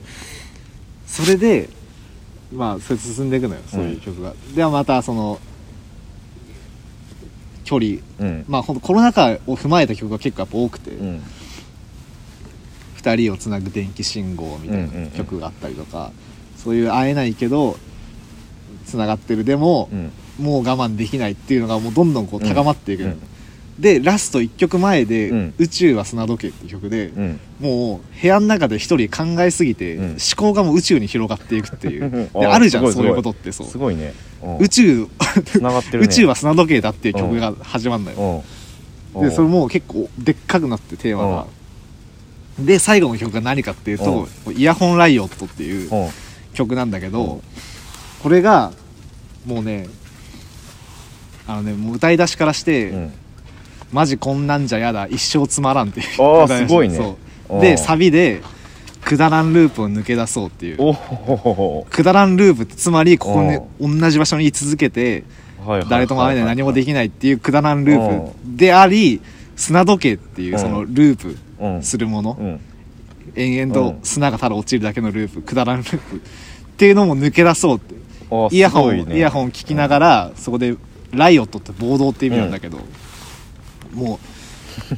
それでまあそれ進んでいくのよそういう曲が、ではまたその距離。うん。まあコロナ禍を踏まえた曲が結構やっぱ多くて、うん。二人をつなぐ電気信号みたいうんうんうなん。曲があったりとか、そういう会えないけどつながってる。でもう、んもう我慢できないっていうのがもうどんどんこう高まっていく。の、うん。でラスト1曲前で「うん。宇宙は砂時計」っていう曲で、うん。もう部屋の中で一人考えすぎて、うん。思考がもう宇宙に広がっていくっていう。であるじゃんそういい。うことってそう。すごいね。うん。宇宙 宇宙は砂時計だっていう曲が始まるの。よ、うん。でそれもう結構でっかくなってテーマが、で最後の曲が何かっていうと「イヤホンライオット」っていううん。曲なんだけど、これがもうねあのねもう歌い出しからして、うん。マジこんなんじゃやだ一生つまらんっていうすごいね。でサビでくだらんループを抜け出そうっていう。くだらんループってつまりここに同じ場所に居続けて誰とも会えない何もでききないっていうくだらんループであり砂時計っていうそのループうん。するもの。うん。延々うん。と砂がただ落ちるだけのループくだらんループっていうのも抜け出そうってあイヤホン、イヤホン聞きながら、そこでライオットって暴動って意味なんだけど、も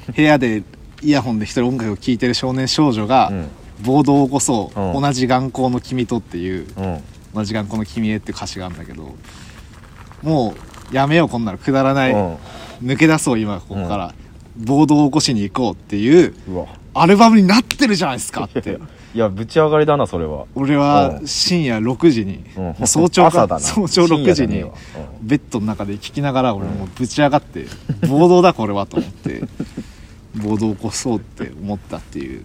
う部屋でイヤホンで一人音楽を聴いてる少年少女がうん。暴動を起こそう、うん。同じ眼光の君とっていううん。同じ眼光の君へっていう歌詞があるんだけどもうやめようこんなの。くだらない、うん。抜け出そう今ここから、暴動を起こしに行こうっていうアルバムになってるじゃないですかっていやぶち上がりだなそれは。俺はうん。深夜6時に、うん。早朝か 早朝6時にベッドの中で聞きながら俺もうぶち上がって、暴動だこれはと思って 暴動を起こそうって思ったっていう。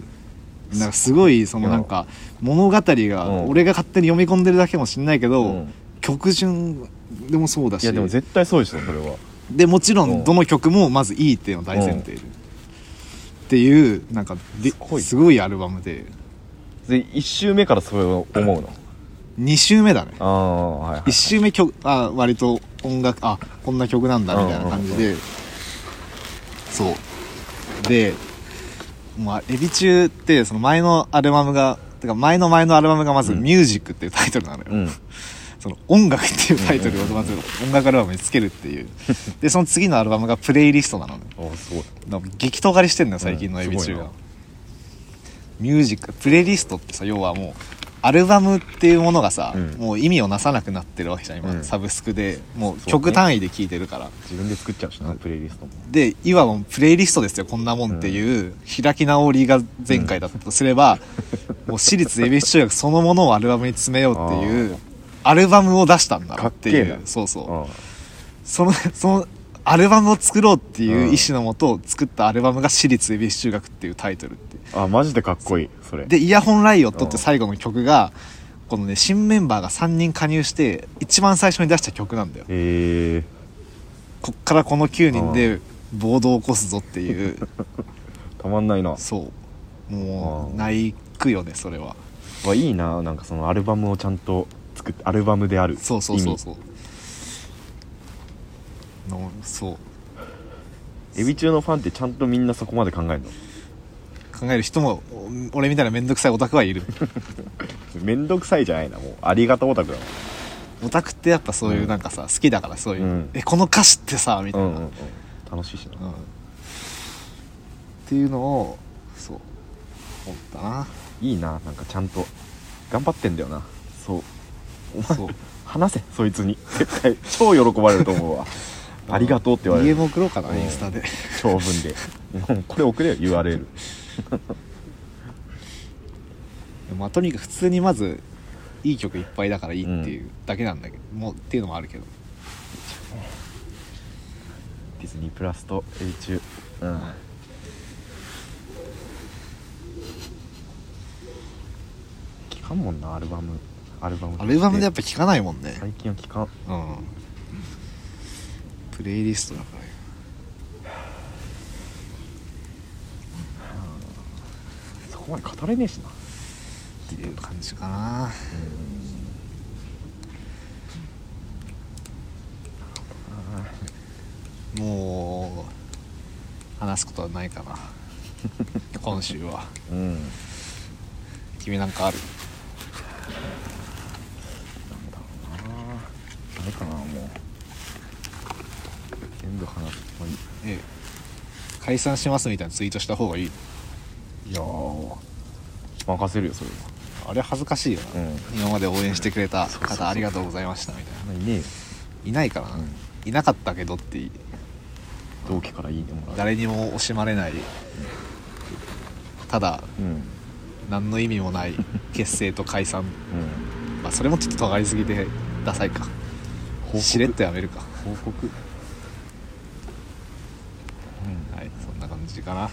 なんかすごいそのなんか物語がうん。俺が勝手に読み込んでるだけかもしんないけど、うん。曲順でもそうだし。いやでも絶対そうでしょそれは。でもちろうん。んどの曲もまずいいっていうのを大前提で、っていうなんかすごいアルバムでで1周目からそれを思うの？2周目だね。ああはいはい1周目曲あ割と音楽あこんな曲なんだみたいな感じで、そう。でまあエビ中ってその前のアルバムがてか前の前のアルバムがまず「うん。ミュージックっていうタイトルなのよ、うん。その音楽っていうタイトルをまず音楽アルバムにつけるっていう。でその次のアルバムがプレイリストなのね。ああすご激尖りしてんのよ最近のエビ中が、うんミュージックプレイリストってさ要はもうアルバムっていうものがさ、うん。もう意味をなさなくなってるわけじゃん今、うん。サブスクで。もう曲単位で聴いてるから、自分で作っちゃうしなプレイリストも。でいわばもうプレイリストですよこんなもんっていう開き直りが前回だったとすれば、もう私立恵比寿中学そのものをアルバムに詰めようっていうアルバムを出したんだなっていう。そうそう。あそのそのアルバムを作ろうっていう意思のもと作ったアルバムが私立恵比寿中学っていうタイトルってあマジでかっこいいそれ。でイヤホンライオットって最後の曲がこのね新メンバーが3人加入して一番最初に出した曲なんだよ。へえ。こっからこの9人で暴動を起こすぞっていう。たまんないな。そう。もう泣くよねそれは。わいいななんかそのアルバムをちゃんと作ってアルバムであるそうそうそう意そうのそう。味エビ中のファンってちゃんとみんなそこまで考えるの？考える人もお俺みたいな面倒くさいオタクはいる。めんどくさいじゃないなもう。ありがたオタクだもん。オタクってやっぱそういううん。なんかさ、好きだからそういう、うん。えこの歌詞ってさみたいな、うんうんうん。楽しいしな。うん。っていうのをそう思ったな。いいななんかちゃんと。頑張ってんだよな。そう。お前そう。話せそいつに。絶対。超喜ばれると思うわ ありがとうって言われる。DM 送ろうかなうん。インスタで。長文で。これ送れよ URL まあとにかく普通にまずいい曲いっぱいだからいいっていうだけなんだけど、もうっていうのもあるけど。ディズニープラスとエビ中うん。聞かんもんなアルバム。アルバムアルバムでやっぱぱ聴かないもんね。最近は聞かん。うんプレイリストだからそこまで語れねえしな。っていう感じかな。うもう話すことはないかな。今週は。うん君なんかある？なんだろうな。ダメかなもう。全部話す。まあいいええ。解散しますみたいなツイートした方がいい。いやー任せるよそれは。あれ恥ずかしいよな、うん。今まで応援してくれたそうそうそう。方ありがとうございましたみたいまあいね。えよないないからな、うん。いなかったけどって同期からいいねもらう。誰にも惜しまれない。ただうん。何の意味もない結成と解散。うん。まあそれもちょっと尖りすぎてダサいか。報告。しれっとやめるか。報告うんはいそんな感じかな、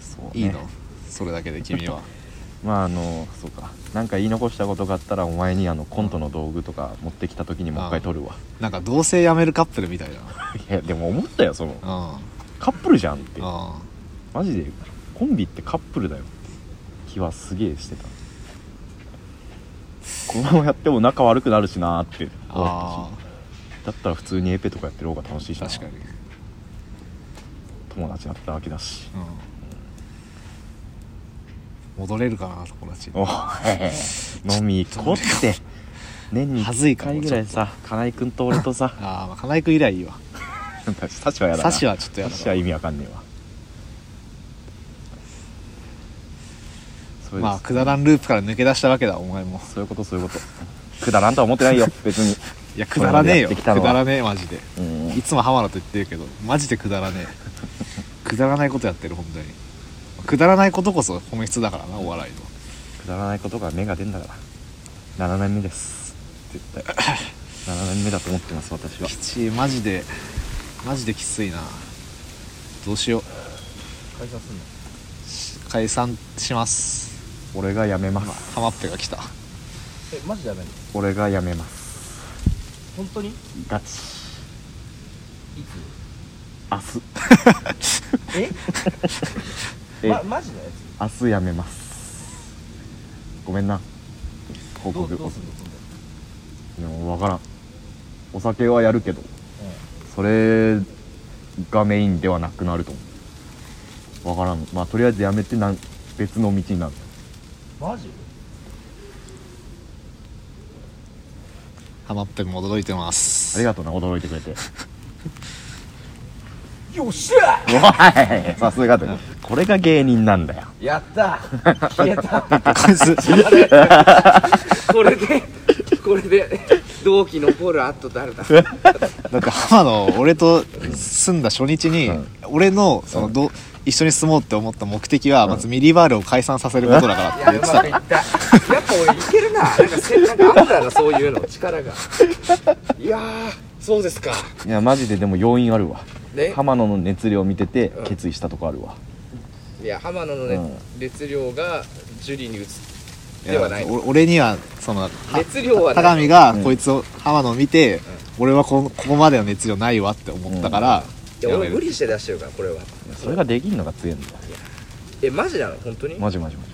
そうね。いいの？それだけで君は。まああのそうか。なんか言い残したことがあったらお前にあのコントの道具とか持ってきた時にもう一回撮るわ。なんか同棲やめるカップルみたい いやでも思ったよその。なカップルじゃんって。マジで。コンビってカップルだよって。気はすげえしてた。このままやっても仲悪くなるしなーって思ったあしだったら普通にエペとかやってる方が楽しいしな。あ確かに、友達だったわけだし。うん、戻れるかな友達おい飲み行こうって。年に1恥ずいかも回ぐらいさ金井君と俺とさ。ああまあ金井君以来いいわ。サシはやだな。サシはちょっとやだな。サシは意味わかんねえわ。まあくだらんループから抜け出したわけだお前も。そういうことそういうこと。くだらんとは思ってないよ 別に。いやくだらねえよ。くだらねえマジで。うん。いつも浜田と言ってるけどマジでくだらねえくだらないことやってる本当に。くだらないことこそ本質だからなお笑いの。くだらないことが芽が出んだから。7年目です。絶対。7年目だと思ってます私は。きちいマジでマジできついな。どうしよう。解散すんの？し解散します。俺が辞めま今すハマっぺが来た。えマジでやめる俺が辞めます。本当に？いガチ。つ？明日。え？え。ま、マジのや明日やめます。ごめんな。報つどう告どうすんの？そんででも分からん。お酒はやるけど。それがメインではなくなると思う。分からん。まあとりあえずやめてなん別の道になる。マジ？ハマっても驚いてます。ありがとうな。驚いてくれて よっしゃおいさすがだよ。これが芸人なんだよ。やった。消えた。こいつこれでこれで同期残るあと誰だ。なんか浜野俺と住んだ初日に、うん。俺のそのど、一緒に住もうって思った目的は、まずミリバールを解散させることだからって言ってた。やっぱ俺いけるな。なんかせなんかあんだなそういうの力が。いやーそうですか。いやマジででも要因あるわね浜野の熱量見ててうん。決意したとこあるわ。いや浜野の、ねうん。熱量がジュリーに移っいではない俺にはそのは熱量はない高見がうん。こいつを浜野を見て、俺はこここまでの熱量ないわって思ったから、いややめる俺無理して出してるからこれは。それができんのが強いんだよ。えマジなの？本当に？マジマジマジ。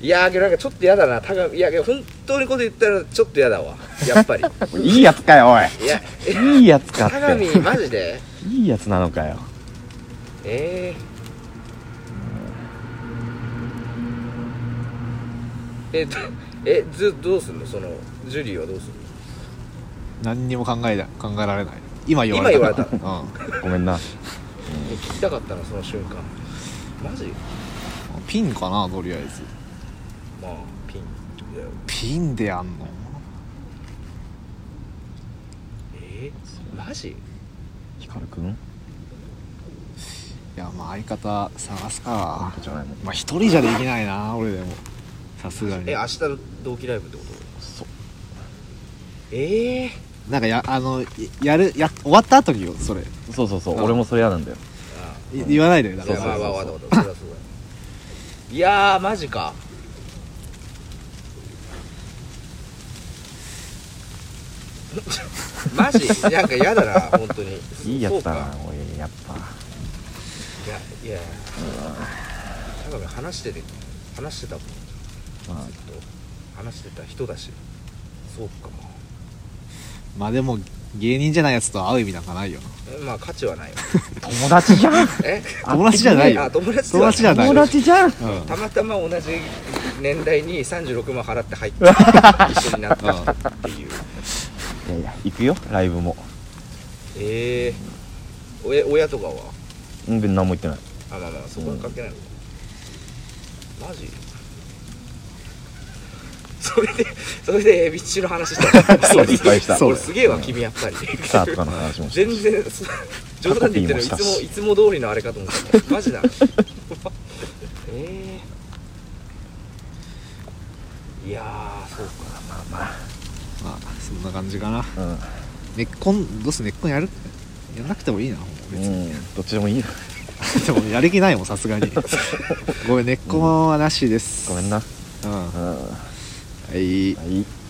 いやーけどなんかちょっと嫌だな。高見いやけど本当にこと言ったらちょっと嫌だわ。やっぱり。いいやつかよおい。いやえいいやつか高見ってマジで？いいやつなのかよ。えー、えどえずどうすんの？そのジュリーはどうすんの？何にも考えな考えられない。今言われた。今言われうん。ごめんな。え聞きたかったなその瞬間。マジ？ピンかなとりあえず。まあピン。ピンでやんの？えー、マジ？いやまあ相方探すか。じゃないもん。まあ一人じゃできないな俺でも。さすがに。え明日の同期ライブってこと？そう。ええなんかやあのいやるや終わった後によそれ。そうそうそう。うん。俺もそれ嫌なんだよ。言わないで。よだからまあまあわかったわかった。それはそうだいやーマジか マジ？なんか嫌だな本当に。いいやつだなそうか。俺やっぱ。いやいや。高見話してて話してたもん。まあ。ずっと話してた人だし。そうかまあでも芸人じゃないやつと会う意味なんかないよな。えまあ価値はないよ 友達じゃん。え？友達じゃないよ。あ友達友達じゃない友達じゃん。うん。たまたま同じ年代に36万払って入って 一緒になったっていういやいや行くよライブも。ええ親親とかは？うん別に何も言ってない。あまあまあそこは関係ないの？か、マジ？それでそれでエビチの話した。の そうした。俺すげえわ君やっぱり。さあとかの話も全然そ冗談で言ってるのいつもいつも通りのあれかと思った。マジだええいやーそうか。まあままあそんな感じかな。あうん。根っこんどうす根っこんやるやんなくてもいいな別に、うん。どっちでもいいよ。でもやる気ないもんさすがに。ごめん根っこはなしです。ごめんな。うん。はい。はい